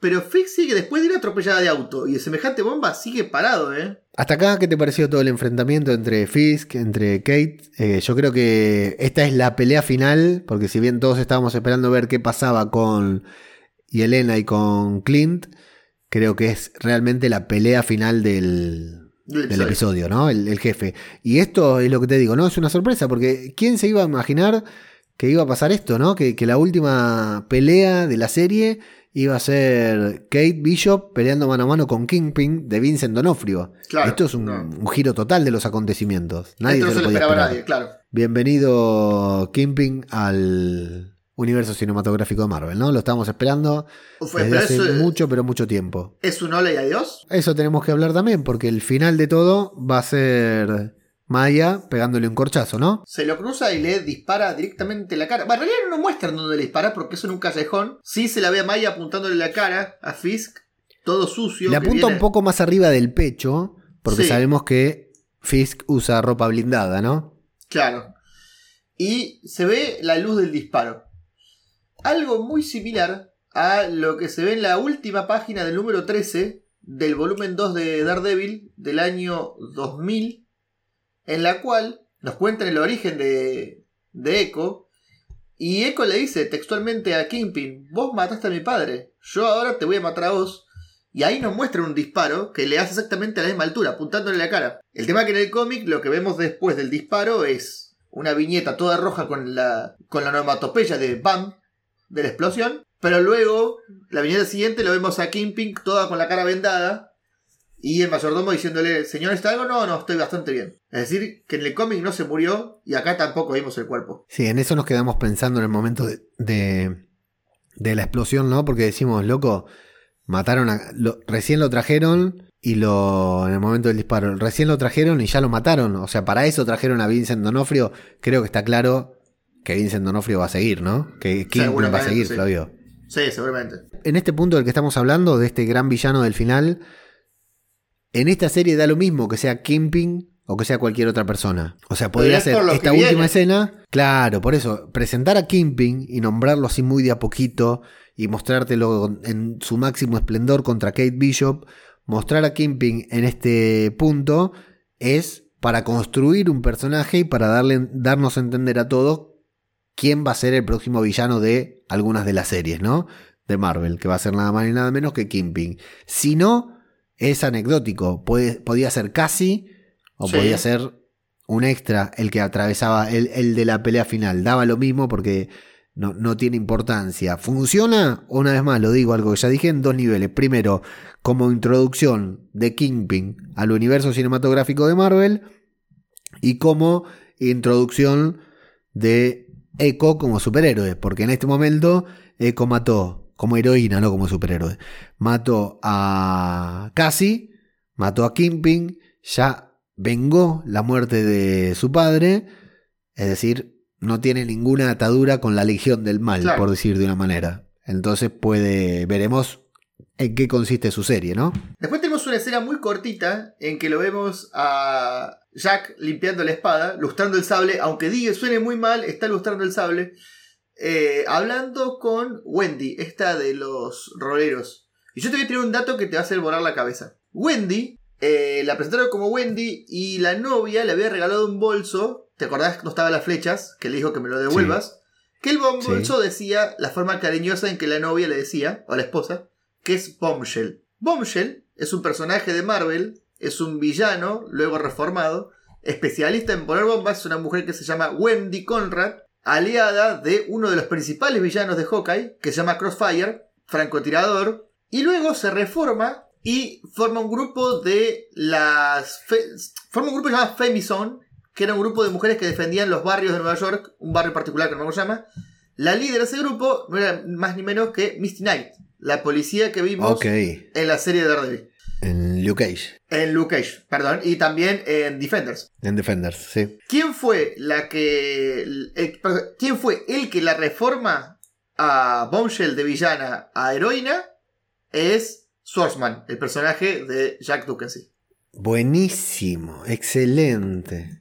Pero Fix sigue después de ir atropellada de auto. Y de semejante bomba sigue parado, ¿eh? Hasta acá, ¿qué te pareció todo el enfrentamiento entre Fisk, entre Kate? Eh, yo creo que esta es la pelea final, porque si bien todos estábamos esperando ver qué pasaba con Yelena y con Clint, creo que es realmente la pelea final del, Del del episodio, ¿no? El, el jefe. Y esto es lo que te digo, ¿no? Es una sorpresa, porque ¿quién se iba a imaginar que iba a pasar esto, ¿no? Que, que la última pelea de la serie iba a ser Kate Bishop peleando mano a mano con Kingpin de Vincent Donofrio. Claro, esto es un, no. un giro total de los acontecimientos. Nadie Esto no se se lo podía esperaba esperar. nadie, claro. Bienvenido Kingpin al universo cinematográfico de Marvel, ¿no? Lo estábamos esperando Fue- desde hace es- mucho, pero mucho tiempo. ¿Es un hola y adiós? Eso tenemos que hablar también, porque el final de todo va a ser Maya pegándole un corchazo, ¿no? Se lo cruza y le dispara directamente en la cara. Bueno, en realidad no muestran dónde le dispara porque eso en un callejón. Sí se la ve a Maya apuntándole la cara a Fisk, todo sucio. Le apunta viene- un poco más arriba del pecho, porque Sí. sabemos que Fisk usa ropa blindada, ¿no? Claro. Y se ve la luz del disparo. Algo muy similar a lo que se ve en la última página del número 13 del volumen 2 de Daredevil del año 2000, en la cual nos cuentan el origen de, de Echo. Y Echo le dice textualmente a Kingpin, vos mataste a mi padre, yo ahora te voy a matar a vos. Y ahí nos muestra un disparo que le hace exactamente a la misma altura, apuntándole la cara. El tema que en el cómic lo que vemos después del disparo es una viñeta toda roja con la, con la onomatopeya de BAM, de la explosión. Pero luego, la viñeta siguiente lo vemos a Kingpin toda con la cara vendada. Y el mayordomo diciéndole, señor, ¿está algo? No, no, estoy bastante bien. Es decir, que en el cómic no se murió y acá tampoco vimos el cuerpo. Sí, en eso nos quedamos pensando en el momento de, de, de la explosión, ¿no? Porque decimos, loco, mataron a... lo- recién lo trajeron y lo... En el momento del disparo, recién lo trajeron y ya lo mataron. O sea, para eso trajeron a Vincent Donofrio. Creo que está claro que Vincent Donofrio va a seguir, ¿no? Que va a seguir, sí. Flavio. Sí, seguramente. en este punto del que estamos hablando, de este gran villano del final, en esta serie da lo mismo que sea Kingpin o que sea cualquier otra persona. O sea, podría ser esta última viene. escena. Claro, por eso, presentar a Kingpin y nombrarlo así muy de a poquito y mostrártelo en su máximo esplendor contra Kate Bishop, mostrar a Kingpin en este punto es para construir un personaje y para darle, darnos a entender a todos quién va a ser el próximo villano de algunas de las series, ¿no? De Marvel, que va a ser nada más ni nada menos que Kingpin. Si no, es anecdótico. Puede, podía ser casi, o Sí. podía ser un extra el que atravesaba el, el de la pelea final. Daba lo mismo porque no, no tiene importancia. ¿Funciona? Una vez más, lo digo, algo que ya dije en dos niveles. Primero, como introducción de Kingpin al universo cinematográfico de Marvel y como introducción de Echo como superhéroe, porque en este momento Echo mató como heroína, no como superhéroe. Mató a Cassie, mató a Kingpin, ya vengó la muerte de su padre, es decir, no tiene ninguna atadura con la Legión del Mal, Claro. por decir de una manera. Entonces puede, veremos en qué consiste su serie, ¿no? Después tenemos una escena muy cortita en que lo vemos a Jack limpiando la espada, lustrando el sable, aunque diga suene muy mal, está lustrando el sable, eh, hablando con Wendy, esta de los roleros. Y yo te voy a tirar un dato que te va a hacer volar la cabeza. Wendy, eh, la presentaron como Wendy y la novia le había regalado un bolso, ¿te acordás que no estaban las flechas? Que le dijo que me lo devuelvas. Que el Sí. bolso decía la forma cariñosa en que la novia le decía, o la esposa, que es Bombshell. Bombshell es un personaje de Marvel, es un villano, luego reformado, especialista en poner bombas, es una mujer que se llama Wendy Conrad, aliada de uno de los principales villanos de Hawkeye, que se llama Crossfire, francotirador, y luego se reforma y forma un grupo de las... forma un grupo llamado Femizone, que era un grupo de mujeres que defendían los barrios de Nueva York, un barrio particular que no me llama. La líder de ese grupo no era más ni menos que Misty Knight, la policía que vimos en la serie de Daredevil. En Luke Cage, En Luke Cage, perdón, y también en Defenders. en Defenders, sí. ¿Quién fue la que. el- perdón, ¿Quién fue el que la reforma a Bombshell de villana a heroína? Es Swordsman, el personaje de Jack Dukency. Buenísimo, excelente.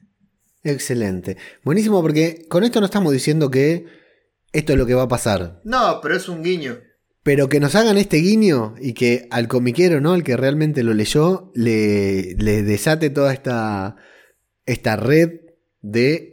Excelente. Buenísimo porque con esto no estamos diciendo que esto es lo que va a pasar. No, pero es un guiño. Pero que nos hagan este guiño y que al comiquero, ¿no? El que realmente lo leyó, le, le desate toda esta, esta red de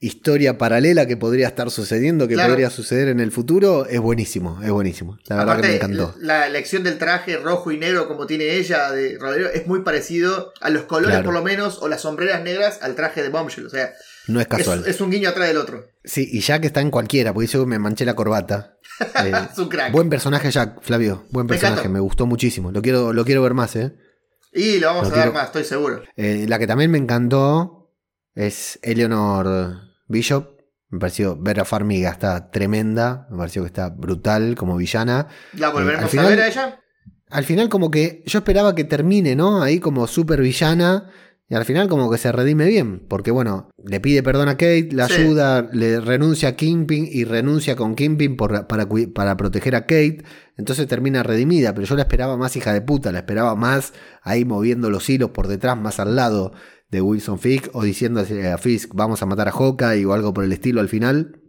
historia paralela que podría estar sucediendo, que Claro. podría suceder en el futuro, es buenísimo, es buenísimo. La verdad que me encantó. La elección del traje rojo y negro como tiene ella de rodeo es muy parecido a los colores Claro. por lo menos o las sombreras negras al traje de Bombshell. O sea, No es casual. es un guiño atrás del otro. Sí, y Jack está en cualquiera, porque dice me manché la corbata. Eh, Es un crack. buen personaje Jack, Flavio, buen personaje, me gustó muchísimo. Lo quiero, lo quiero ver más, ¿eh? Y lo vamos Lo a ver más, estoy seguro. Eh, la que también me encantó es Eleanor Bishop. Me pareció, Vera Farmiga está tremenda, me pareció que está brutal como villana. ¿La volveremos al final- a ver a ella? Al final como que yo esperaba que termine, ¿no? Ahí como super villana. Y al final como que se redime bien. Porque bueno, le pide perdón a Kate, la Sí. ayuda, le renuncia a Kingpin y renuncia con Kingpin por- para, para proteger a Kate. Entonces termina redimida. Pero yo la esperaba más hija de puta. La esperaba más ahí moviendo los hilos por detrás, más al lado de Wilson Fisk. O diciendo a Fisk, vamos a matar a Hawkeye o algo por el estilo al final.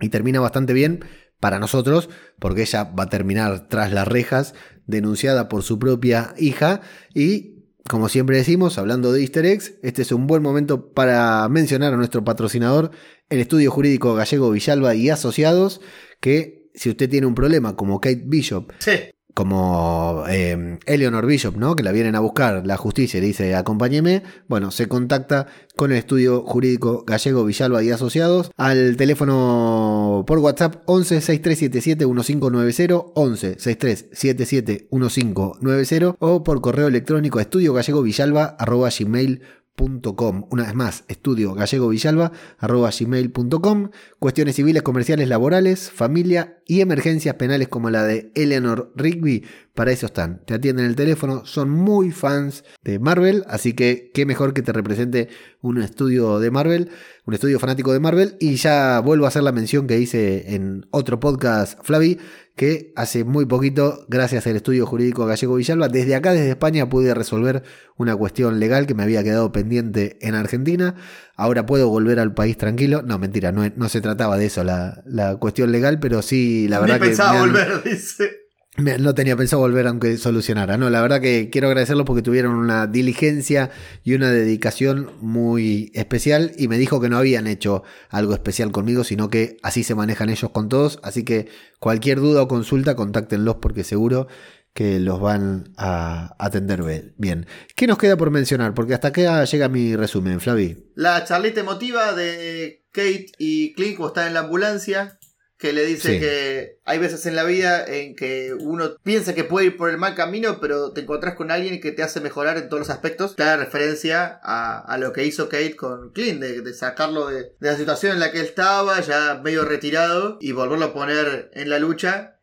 Y termina bastante bien. para nosotros, porque ella va a terminar tras las rejas, denunciada por su propia hija y como siempre decimos, hablando de easter eggs, este es un buen momento para mencionar a nuestro patrocinador, el estudio jurídico gallego Villalba y Asociados, que si usted tiene un problema como Kate Bishop Sí. Como eh, Eleanor Bishop, ¿no? Que la vienen a buscar la justicia y le dice acompáñeme. Bueno, se contacta con el estudio jurídico gallego Villalba y Asociados al teléfono por WhatsApp 11 6377 1590 11 6377 1590 o por correo electrónico estudio gallego villalba arroba gmail Una vez más, estudio gallego villalba arroba gmail.com. Cuestiones civiles, comerciales, laborales, familia y emergencias penales como la de Eleanor Rigby. Para eso están. Te atienden el teléfono, son muy fans de Marvel, así que qué mejor que te represente un estudio de Marvel, un estudio fanático de Marvel. Y ya vuelvo a hacer la mención que hice en otro podcast, Flavi, que hace muy poquito, gracias al estudio jurídico gallego Villalba, desde acá, desde España, pude resolver una cuestión legal que me había quedado pendiente en Argentina. Ahora puedo volver al país tranquilo. No, mentira, no, no se trataba de eso la, la cuestión legal, pero sí, la verdad Ni que. pensaba me han- volver, dice. No tenía pensado volver aunque solucionara. No, la verdad que quiero agradecerlo porque tuvieron una diligencia y una dedicación muy especial y me dijo que no habían hecho algo especial conmigo, sino que así se manejan ellos con todos. Así que cualquier duda o consulta, contáctenlos porque seguro que los van a atender bien. ¿Qué nos queda por mencionar? Porque hasta acá llega mi resumen, Flavi. La charlita emotiva de Kate y Clint están en la ambulancia. Que le dice Sí. que hay veces en la vida en que uno piensa que puede ir por el mal camino, pero te encontrás con alguien que te hace mejorar en todos los aspectos. Clara referencia a, a lo que hizo Kate con Clint, de, de sacarlo de, de la situación en la que él estaba, ya medio retirado, y volverlo a poner en la lucha.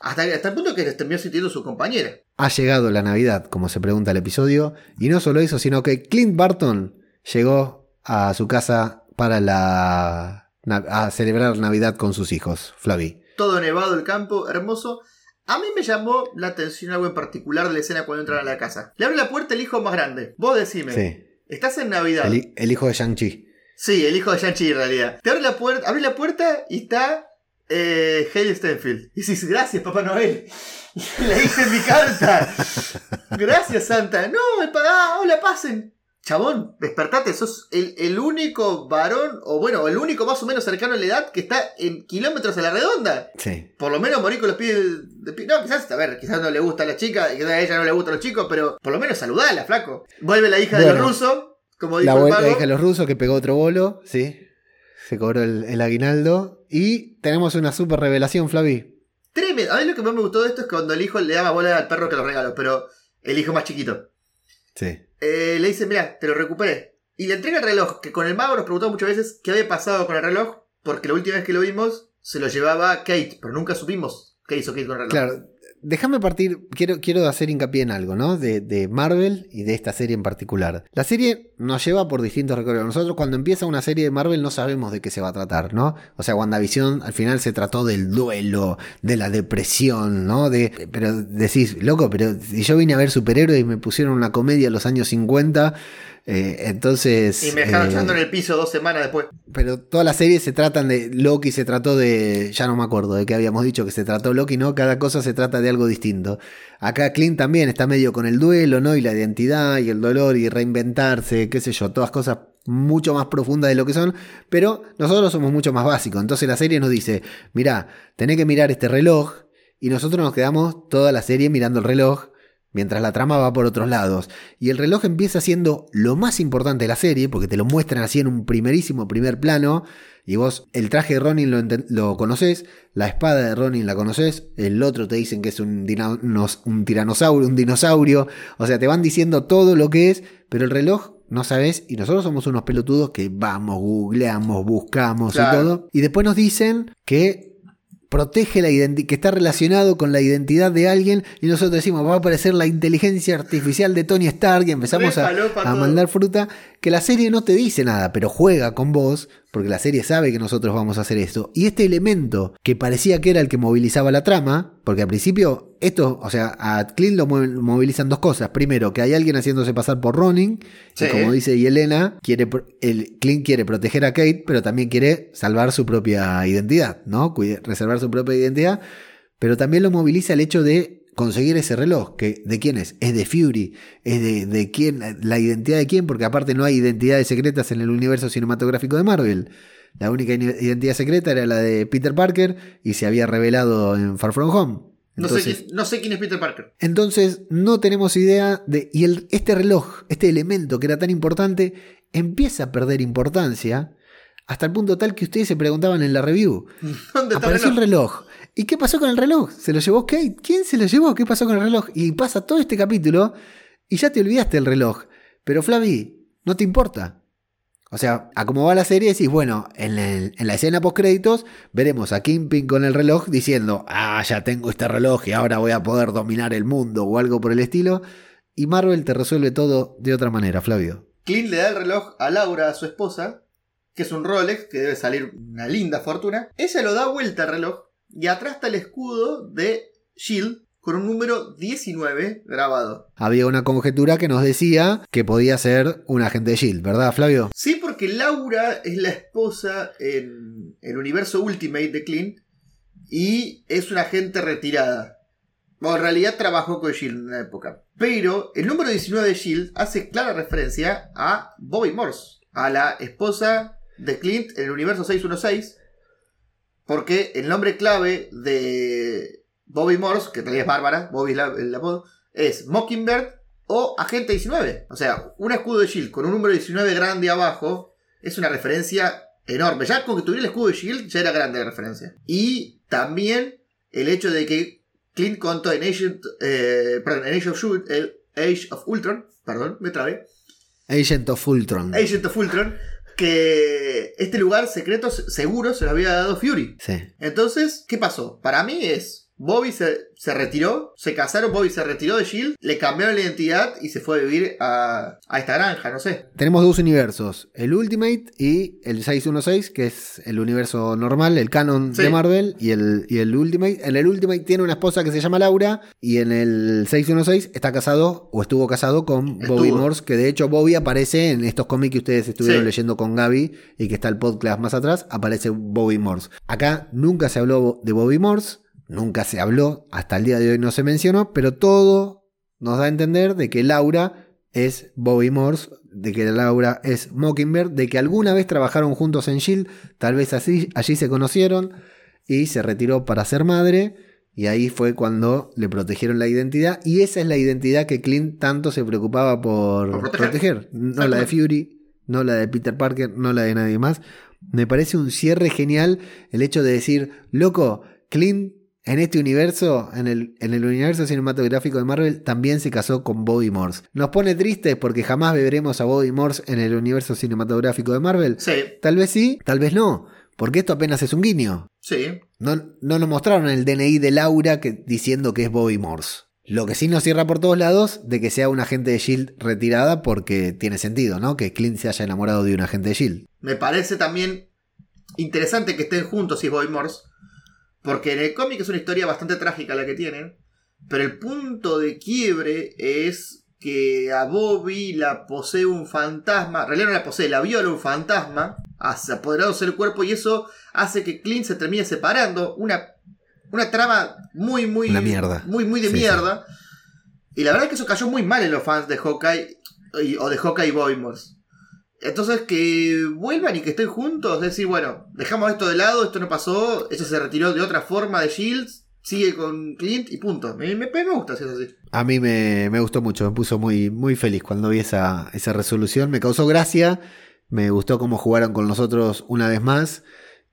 Hasta, hasta el punto que les terminó sintiendo su compañera. Ha llegado la Navidad, como se pregunta el episodio, y no solo eso, sino que Clint Barton llegó a su casa para la a celebrar Navidad con sus hijos, Flavi. todo nevado el campo, hermoso. A mí me llamó la atención algo en particular de la escena cuando entran a la casa. Le abre la puerta el hijo más grande. Vos decime, Sí, estás en Navidad. el, hi- el hijo de Shang-Chi. Sí, el hijo de Shang-Chi en realidad. Te abre la puerta, abre la puerta y está eh, Haley Stenfield. Y dices, gracias Papá Noel. Le hice mi carta. Gracias Santa. No, el papá, hola, pasen. Chabón, despertate, sos el, el único varón, o bueno, el único más o menos cercano a la edad que está en kilómetros a la redonda. Sí. Por lo menos morir con los pies de No, quizás, a ver, quizás no le gusta a la chica, quizás a ella no le gustan los chicos, pero por lo menos saludala, flaco. Vuelve la hija de Bueno. los rusos, como dijo La, el mago. hija de los rusos que pegó otro bolo, sí. Se cobró el, el aguinaldo. Y tenemos una super revelación, Flavi. Tremendo. A mí lo que más me gustó de esto es cuando el hijo le daba bola al perro que lo regaló, pero el hijo más chiquito. Sí. Eh, le dice, mira, te lo recuperé. Y le entrega el reloj, que con el mago nos preguntó muchas veces qué había pasado con el reloj, porque la última vez que lo vimos se lo llevaba Kate, pero nunca supimos qué hizo Kate con el reloj. Claro, déjame partir, quiero, quiero hacer hincapié en algo, ¿no? De, de Marvel y de esta serie en particular. La serie nos lleva por distintos recorridos. Nosotros cuando empieza una serie de Marvel no sabemos de qué se va a tratar, ¿no? O sea, WandaVision al final se trató del duelo, de la depresión, ¿no? De, pero decís, loco, pero si yo vine a ver superhéroes y me pusieron una comedia en los años 50, eh, entonces... y me dejaron eh, echando en el piso dos semanas después. pero todas las series se tratan de. Loki se trató de. Ya no me acuerdo de qué habíamos dicho que se trató Loki, ¿no? Cada cosa se trata de algo distinto. Acá Clint también está medio con el duelo, ¿no? Y la identidad y el dolor y reinventarse, qué sé yo, todas cosas mucho más profundas de lo que son. Pero nosotros somos mucho más básicos. Entonces la serie nos dice: Mirá, tenés que mirar este reloj. Y nosotros nos quedamos toda la serie mirando el reloj. Mientras la trama va por otros lados. Y el reloj empieza siendo lo más importante de la serie, porque te lo muestran así en un primerísimo primer plano. Y vos el traje de Ronin lo, lo conoces, la espada de Ronin la conoces, el otro te dicen que es un, un tiranosaurio, un dinosaurio. O sea, te van diciendo todo lo que es, pero el reloj no sabes. Y nosotros somos unos pelotudos que vamos, googleamos, buscamos Claro. y todo. Y después nos dicen que protege la identidad, que está relacionado con la identidad de alguien y nosotros decimos, va a aparecer la inteligencia artificial de Tony Stark y empezamos a, a mandar fruta, que la serie no te dice nada, pero juega con vos, porque la serie sabe que nosotros vamos a hacer esto. Y este elemento, que parecía que era el que movilizaba la trama, porque al principio esto, o sea, a Clint lo movilizan dos cosas. Primero, que hay alguien haciéndose pasar por Ronin. Sí. Y como dice Yelena, quiere, el, Clint quiere proteger a Kate, pero también quiere salvar su propia identidad, ¿no? Reservar su propia identidad. Pero también lo moviliza el hecho de conseguir ese reloj. Que, ¿De quién es? Es de Fury. Es de, de quién, la identidad de quién, porque aparte no hay identidades secretas en el universo cinematográfico de Marvel. La única identidad secreta era la de Peter Parker y se había revelado en Far From Home. No, sé no sé quién es Peter Parker. entonces no tenemos idea de... Y el, este reloj, este elemento que era tan importante, empieza a perder importancia hasta el punto tal que ustedes se preguntaban en la review. ¿Dónde está el Apareció el reloj? reloj. ¿Y qué pasó con el reloj? ¿Se lo llevó Kate? ¿Quién se lo llevó? ¿Qué pasó con el reloj? Y pasa todo este capítulo y ya te olvidaste el reloj. Pero Flavi, no te importa. O sea, a cómo va la serie decís, bueno, en la escena post créditos veremos a Kingpin con el reloj diciendo, ah, ya tengo este reloj y ahora voy a poder dominar el mundo o algo por el estilo. Y Marvel te resuelve todo de otra manera, Flavio. Clint le da el reloj a Laura, a su esposa, que es un Rolex, que debe salir una linda fortuna. Ella lo da vuelta al reloj y atrás está el escudo de Shield con un número 19 grabado. Había una conjetura que nos decía que podía ser un agente de Shield, ¿verdad, Flavio? Sí, porque Laura es la esposa en el universo Ultimate de Clint y es una agente retirada. Bueno, en realidad trabajó con Shield en una época. Pero el número 19 de Shield hace clara referencia a Bobby Morse, a la esposa de Clint en el universo 616. Porque el nombre clave de Bobby Morse, que realidad es Bárbara, Bobby es la- el apodo, es Mockingbird o Agente 19. O sea, un escudo de Shield con un número 19 grande abajo es una referencia enorme. Ya con que tuviera el escudo de Shield ya era grande la referencia. Y también el hecho de que Clint contó en Agent, eh, perdón, en Age of, el Age of Ultron, perdón, me trabé, Agent of Ultron. Agent of Ultron, que este lugar secreto se- seguro se lo había dado Fury. Sí. Entonces, ¿qué pasó? Para mí es. Bobby se, se retiró, se casaron, Bobby se retiró de Shield, le cambiaron la identidad y se fue a vivir a, a esta granja, no sé. Tenemos dos universos, el Ultimate y el 616, que es el universo normal, el canon Sí. de Marvel, y el, y el Ultimate. En el Ultimate tiene una esposa que se llama Laura, y en el 616 está casado o estuvo casado con Estuvo. Bobby Morse, que de hecho Bobby aparece en estos cómics que ustedes estuvieron Sí. leyendo con Gaby y que está el podcast más atrás, aparece Bobby Morse. Acá nunca se habló de Bobby Morse, nunca se habló, hasta el día de hoy no se mencionó, pero todo nos da a entender de que Laura es Bobby Morse, de que Laura es Mockingbird, de que alguna vez trabajaron juntos en Shield, tal vez así, allí se conocieron y se retiró para ser madre. Y ahí fue cuando le protegieron la identidad. Y esa es la identidad que Clint tanto se preocupaba por, Por proteger. proteger. No la de Fury, no la de Peter Parker, no la de nadie más. Me parece un cierre genial el hecho de decir, loco, Clint en este universo, en el, en el universo cinematográfico de Marvel, también se casó con Bobby Morse. Nos pone tristes porque jamás veremos a Bobby Morse en el universo cinematográfico de Marvel. Sí, Tal vez sí, tal vez no, porque esto apenas es un guiño. sí. No, no nos mostraron el DNI de Laura que, diciendo que es Bobby Morse. Lo que sí nos cierra por todos lados de que sea un agente de Shield retirada porque tiene sentido, ¿no? Que Clint se haya enamorado de un agente de Shield. Me parece también interesante que estén juntos y Bobby Morse. Porque en el cómic es una historia bastante trágica la que tienen. Pero el punto de quiebre es que a Bobby la posee un fantasma. En realidad no la posee, la viola un fantasma. Apoderándose del cuerpo. Y eso hace que Clint se termine separando. Una, una trama muy, muy. Una mierda. Muy, muy de Sí, mierda. Y la verdad es que eso cayó muy mal en los fans de Hawkeye. y- O de Hawkeye Morse. Entonces que vuelvan y que estén juntos, es decir, bueno, dejamos esto de lado, esto no pasó, ella se retiró de otra forma de Shields, sigue con Clint y punto. Me, me, me gusta si es así. A mí me, me gustó mucho, me puso muy, muy feliz cuando vi esa, esa resolución. Me causó gracia, me gustó cómo jugaron con nosotros una vez más.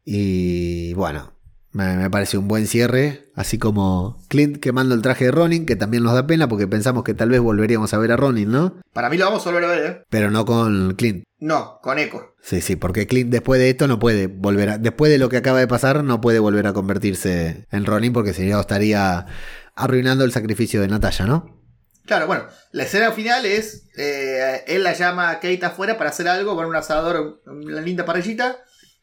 Y bueno, me, me pareció un buen cierre. Así como Clint quemando el traje de Ronin, que también nos da pena porque pensamos que tal vez volveríamos a ver a Ronin, ¿no? Para mí lo vamos a volver a ver, ¿eh? Pero no con Clint. No, con Echo. Sí, sí, porque Clint después de esto no puede volver a. Después de lo que acaba de pasar, no puede volver a convertirse en Ronin porque si no estaría arruinando el sacrificio de Natalia, ¿no? Claro, bueno, la escena final es, eh, él la llama a Kate afuera para hacer algo, con un asador, una linda parrillita,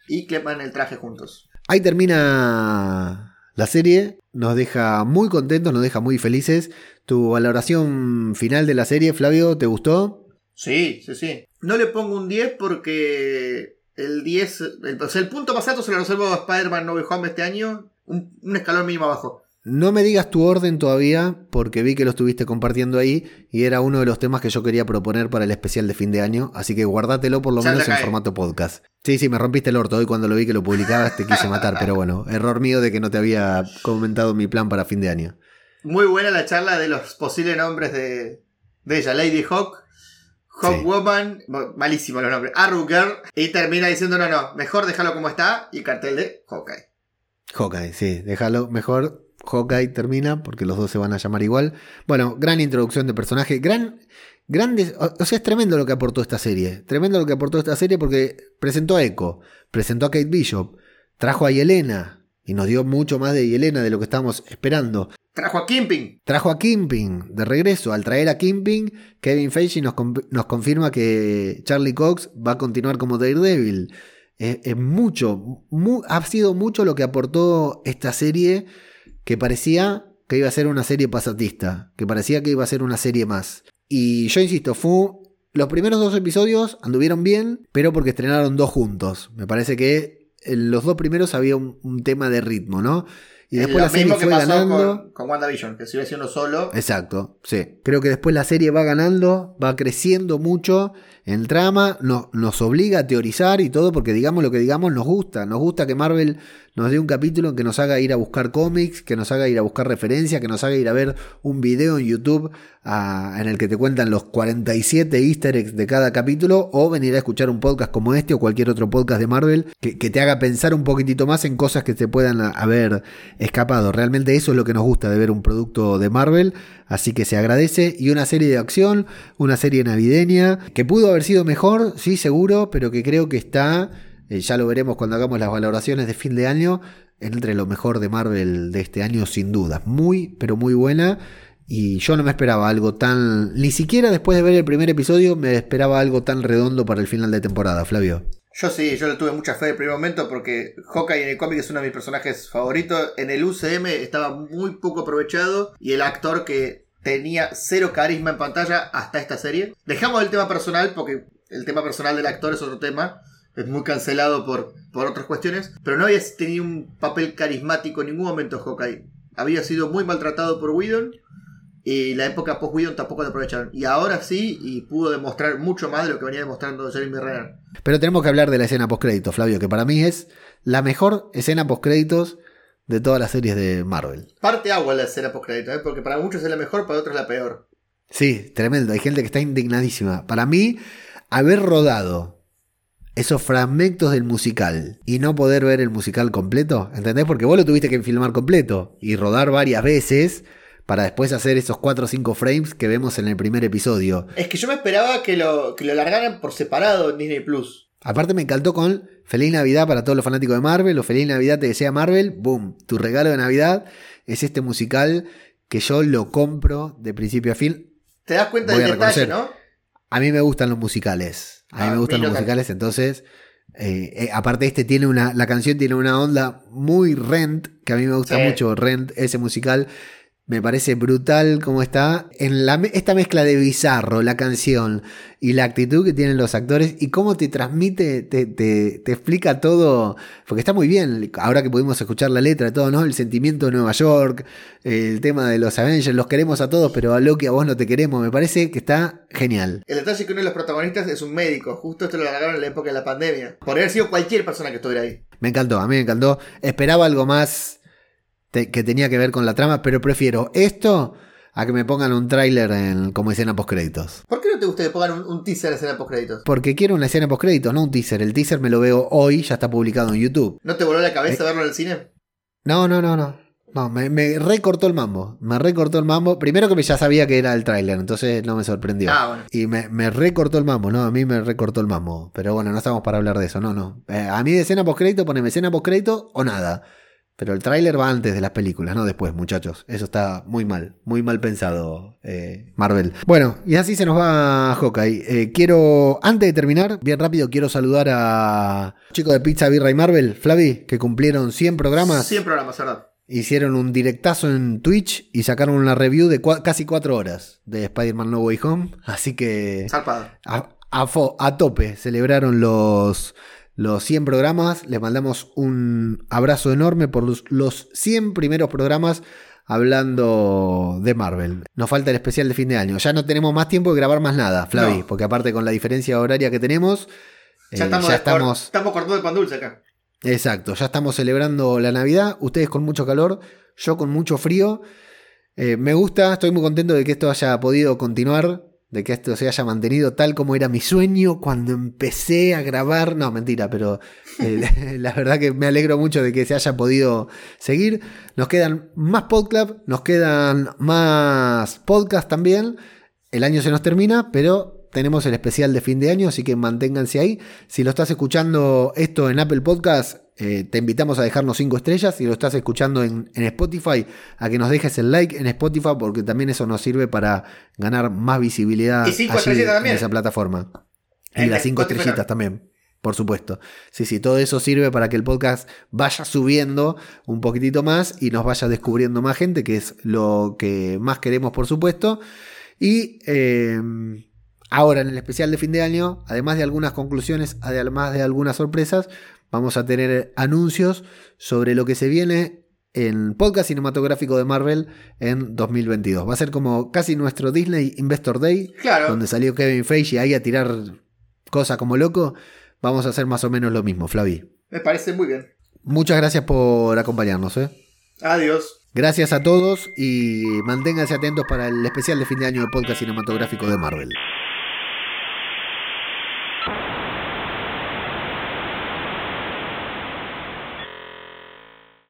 y queman el traje juntos. Ahí termina La serie nos deja muy contentos, nos deja muy felices. ¿Tu valoración final de la serie, Flavio, te gustó? Sí, sí, sí. No le pongo un 10 porque el 10, el, o sea, el punto más alto se lo reservo a Spider-Man No Way Home este año, un, un escalón mínimo abajo. No me digas tu orden todavía, porque vi que lo estuviste compartiendo ahí y era uno de los temas que yo quería proponer para el especial de fin de año, así que guardátelo por lo Ya menos en cae. formato podcast. Sí, sí, me rompiste el orto hoy cuando lo vi que lo publicabas, te quise matar, pero bueno, error mío de que no te había comentado mi plan para fin de año. Muy buena la charla de los posibles nombres de, de ella, Lady Hawk, Hawk Sí. Malísimo los nombres, Arrow Girl, y termina diciendo, no, no, mejor déjalo como está, y cartel de Hawkeye. Hawkeye, sí, déjalo mejor. Hawkeye termina porque los dos se van a llamar igual. Bueno, gran introducción de personaje, gran, grandes, o sea, es tremendo lo que aportó esta serie. Tremendo lo que aportó esta serie porque presentó a Echo, presentó a Kate Bishop, trajo a Yelena y nos dio mucho más de Yelena de lo que estábamos esperando. Trajo a Kimping. Trajo a Kimping de regreso. Al traer a Kimping, Kevin Feige nos, con- nos confirma que Charlie Cox va a continuar como Daredevil. Es, mucho, mu- ha sido mucho lo que aportó esta serie que parecía que iba a ser una serie pasatista, que parecía que iba a ser una serie más. Y yo insisto, fue... Los primeros dos episodios anduvieron bien, pero porque estrenaron dos juntos. Me parece que en los dos primeros había un tema de ritmo, ¿no? Y después la serie mismo que fue pasó ganando. con, con WandaVision, que sigue siendo solo. Exacto, sí. Creo que después la serie va ganando, va creciendo mucho en trama, no- nos obliga a teorizar y todo, porque digamos lo que digamos, nos gusta. Nos gusta que Marvel nos dé un capítulo que nos haga ir a buscar cómics, que nos haga ir a buscar referencias, que nos haga ir a ver un video en YouTube ah, en el que te cuentan los 47 easter eggs de cada capítulo, o venir a escuchar un podcast como este o cualquier otro podcast de Marvel que, que te haga pensar un poquitito más en cosas que te puedan haber escapado. Realmente eso es lo que nos gusta de ver un producto de Marvel, así que se agradece. Y una serie de acción, una serie navideña, que pudo haber sido mejor, sí, seguro, pero que creo que está, eh, ya lo veremos cuando hagamos las valoraciones de fin de año, entre lo mejor de Marvel de este año, sin duda. Muy, pero muy buena. Y yo no me esperaba algo tan. Ni siquiera después de ver el primer episodio me esperaba algo tan redondo para el final de temporada, Flavio. Yo sí, yo le tuve mucha fe en el primer momento porque Hawkeye en el cómic es uno de mis personajes favoritos. En el UCM estaba muy poco aprovechado y el actor que tenía cero carisma en pantalla hasta esta serie. Dejamos el tema personal porque el tema personal del actor es otro tema. Es muy cancelado por, por otras cuestiones. Pero no había tenido un papel carismático en ningún momento Hawkeye. Había sido muy maltratado por Whedon. Y la época post-Whedon tampoco lo aprovecharon. Y ahora sí, y pudo demostrar mucho más de lo que venía demostrando Jeremy Renner. Pero tenemos que hablar de la escena postcréditos, Flavio, que para mí es la mejor escena postcréditos de todas las series de Marvel. Parte agua la escena post-crédito, ¿eh? porque para muchos es la mejor, para otros es la peor. Sí, tremendo. Hay gente que está indignadísima. Para mí, haber rodado esos fragmentos del musical y no poder ver el musical completo, ¿entendés? Porque vos lo tuviste que filmar completo y rodar varias veces para después hacer esos 4 o 5 frames que vemos en el primer episodio. Es que yo me esperaba que lo, que lo largaran por separado en Disney Plus. Aparte me encantó con Feliz Navidad para todos los fanáticos de Marvel o Feliz Navidad te desea Marvel, boom, tu regalo de Navidad es este musical que yo lo compro de principio a fin. Te das cuenta Voy del detalle. ¿no? A mí me gustan los musicales. A mí Ah, me gustan los musicales, entonces. eh, eh, aparte, este tiene una. La canción tiene una onda muy Rent, que a mí me gusta Sí. mucho Rent, ese musical. Me parece brutal cómo está. En la, esta mezcla de bizarro, la canción y la actitud que tienen los actores y cómo te transmite, te, te- te explica todo. Porque está muy bien. Ahora que pudimos escuchar la letra, todo, ¿no? El sentimiento de Nueva York, el tema de los Avengers, los queremos a todos, pero a Loki a vos no te queremos. Me parece que está genial. El detalle es que uno de los protagonistas es un médico. Justo esto lo largaron en la época de la pandemia. Podría haber sido cualquier persona que estuviera ahí. Me encantó, a mí me encantó. Esperaba algo más te- que tenía que ver con la trama, pero prefiero esto a que me pongan un tráiler como escena post créditos. ¿Por qué no te gusta que pongan un, un teaser en escena post créditos? Porque quiero una escena post créditos, no un teaser. El teaser me lo veo hoy, ya está publicado en YouTube. ¿No te voló la Eh. cabeza verlo en el cine? No, no, no, no. No, me, me recortó el mambo. Me recortó el mambo. Primero que me ya sabía que era el tráiler, entonces no me sorprendió. Ah, bueno. Y me, me recortó el mambo, ¿no? A mí me recortó el mambo. Pero bueno, no estamos para hablar de eso, no, no. Eh, a mí de escena post-crédito, poneme escena post-crédito o nada. Pero el tráiler va antes de las películas, no después, muchachos. Eso está muy mal, muy mal pensado, eh, Marvel. Bueno, y así se nos va Hawkeye. Eh, quiero, antes de terminar, bien rápido, quiero saludar a chicos de Pizza, Birra y Marvel, Flavi, que cumplieron 100 programas. 100 programas, ¿verdad? hicieron un directazo en Twitch y sacaron una review de cua- casi cuatro horas de Spider-Man No Way Home. Así que Zarpado. a, a a tope celebraron los, los 100 programas. Les mandamos un abrazo enorme por los, los 100 primeros programas hablando de Marvel. Nos falta el especial de fin de año. Ya no tenemos más tiempo de grabar más nada, Flavi, No. porque aparte con la diferencia horaria que tenemos, Ya, eh, estamos, ya cor- estamos estamos cortando el pan dulce acá. Exacto, ya estamos celebrando la Navidad, ustedes con mucho calor, yo con mucho frío. Eh, me gusta, estoy muy contento de que esto haya podido continuar, de que esto se haya mantenido tal como era mi sueño cuando empecé a grabar. No, mentira, pero eh, la verdad que me alegro mucho de que se haya podido seguir. Nos quedan más podcast, nos quedan más podcast también. El año se nos termina, pero tenemos el especial de fin de año, así que manténganse ahí. Si lo estás escuchando esto en Apple Podcast, eh, te invitamos a dejarnos 5 estrellas. Si lo estás escuchando en, en Spotify, a que nos dejes el like en Spotify, porque también eso nos sirve para ganar más visibilidad Y cinco allí en esa plataforma. Y las 5 Spotify estrellitas también. Por supuesto. Sí, sí, todo eso sirve para que el podcast vaya subiendo un poquitito más y nos vaya descubriendo más gente, que es lo que más queremos, por supuesto. Y eh, ahora en el especial de fin de año, además de algunas conclusiones, además de algunas sorpresas, vamos a tener anuncios sobre lo que se viene en podcast cinematográfico de Marvel en 2022. Va a ser como casi nuestro Disney Investor Day, Claro. donde salió Kevin Feige ahí a tirar cosas como loco. Vamos a hacer más o menos lo mismo, Flavi. Me parece muy bien. Muchas gracias por acompañarnos. ¿eh? Adiós. Gracias a todos y manténganse atentos para el especial de fin de año de podcast cinematográfico de Marvel.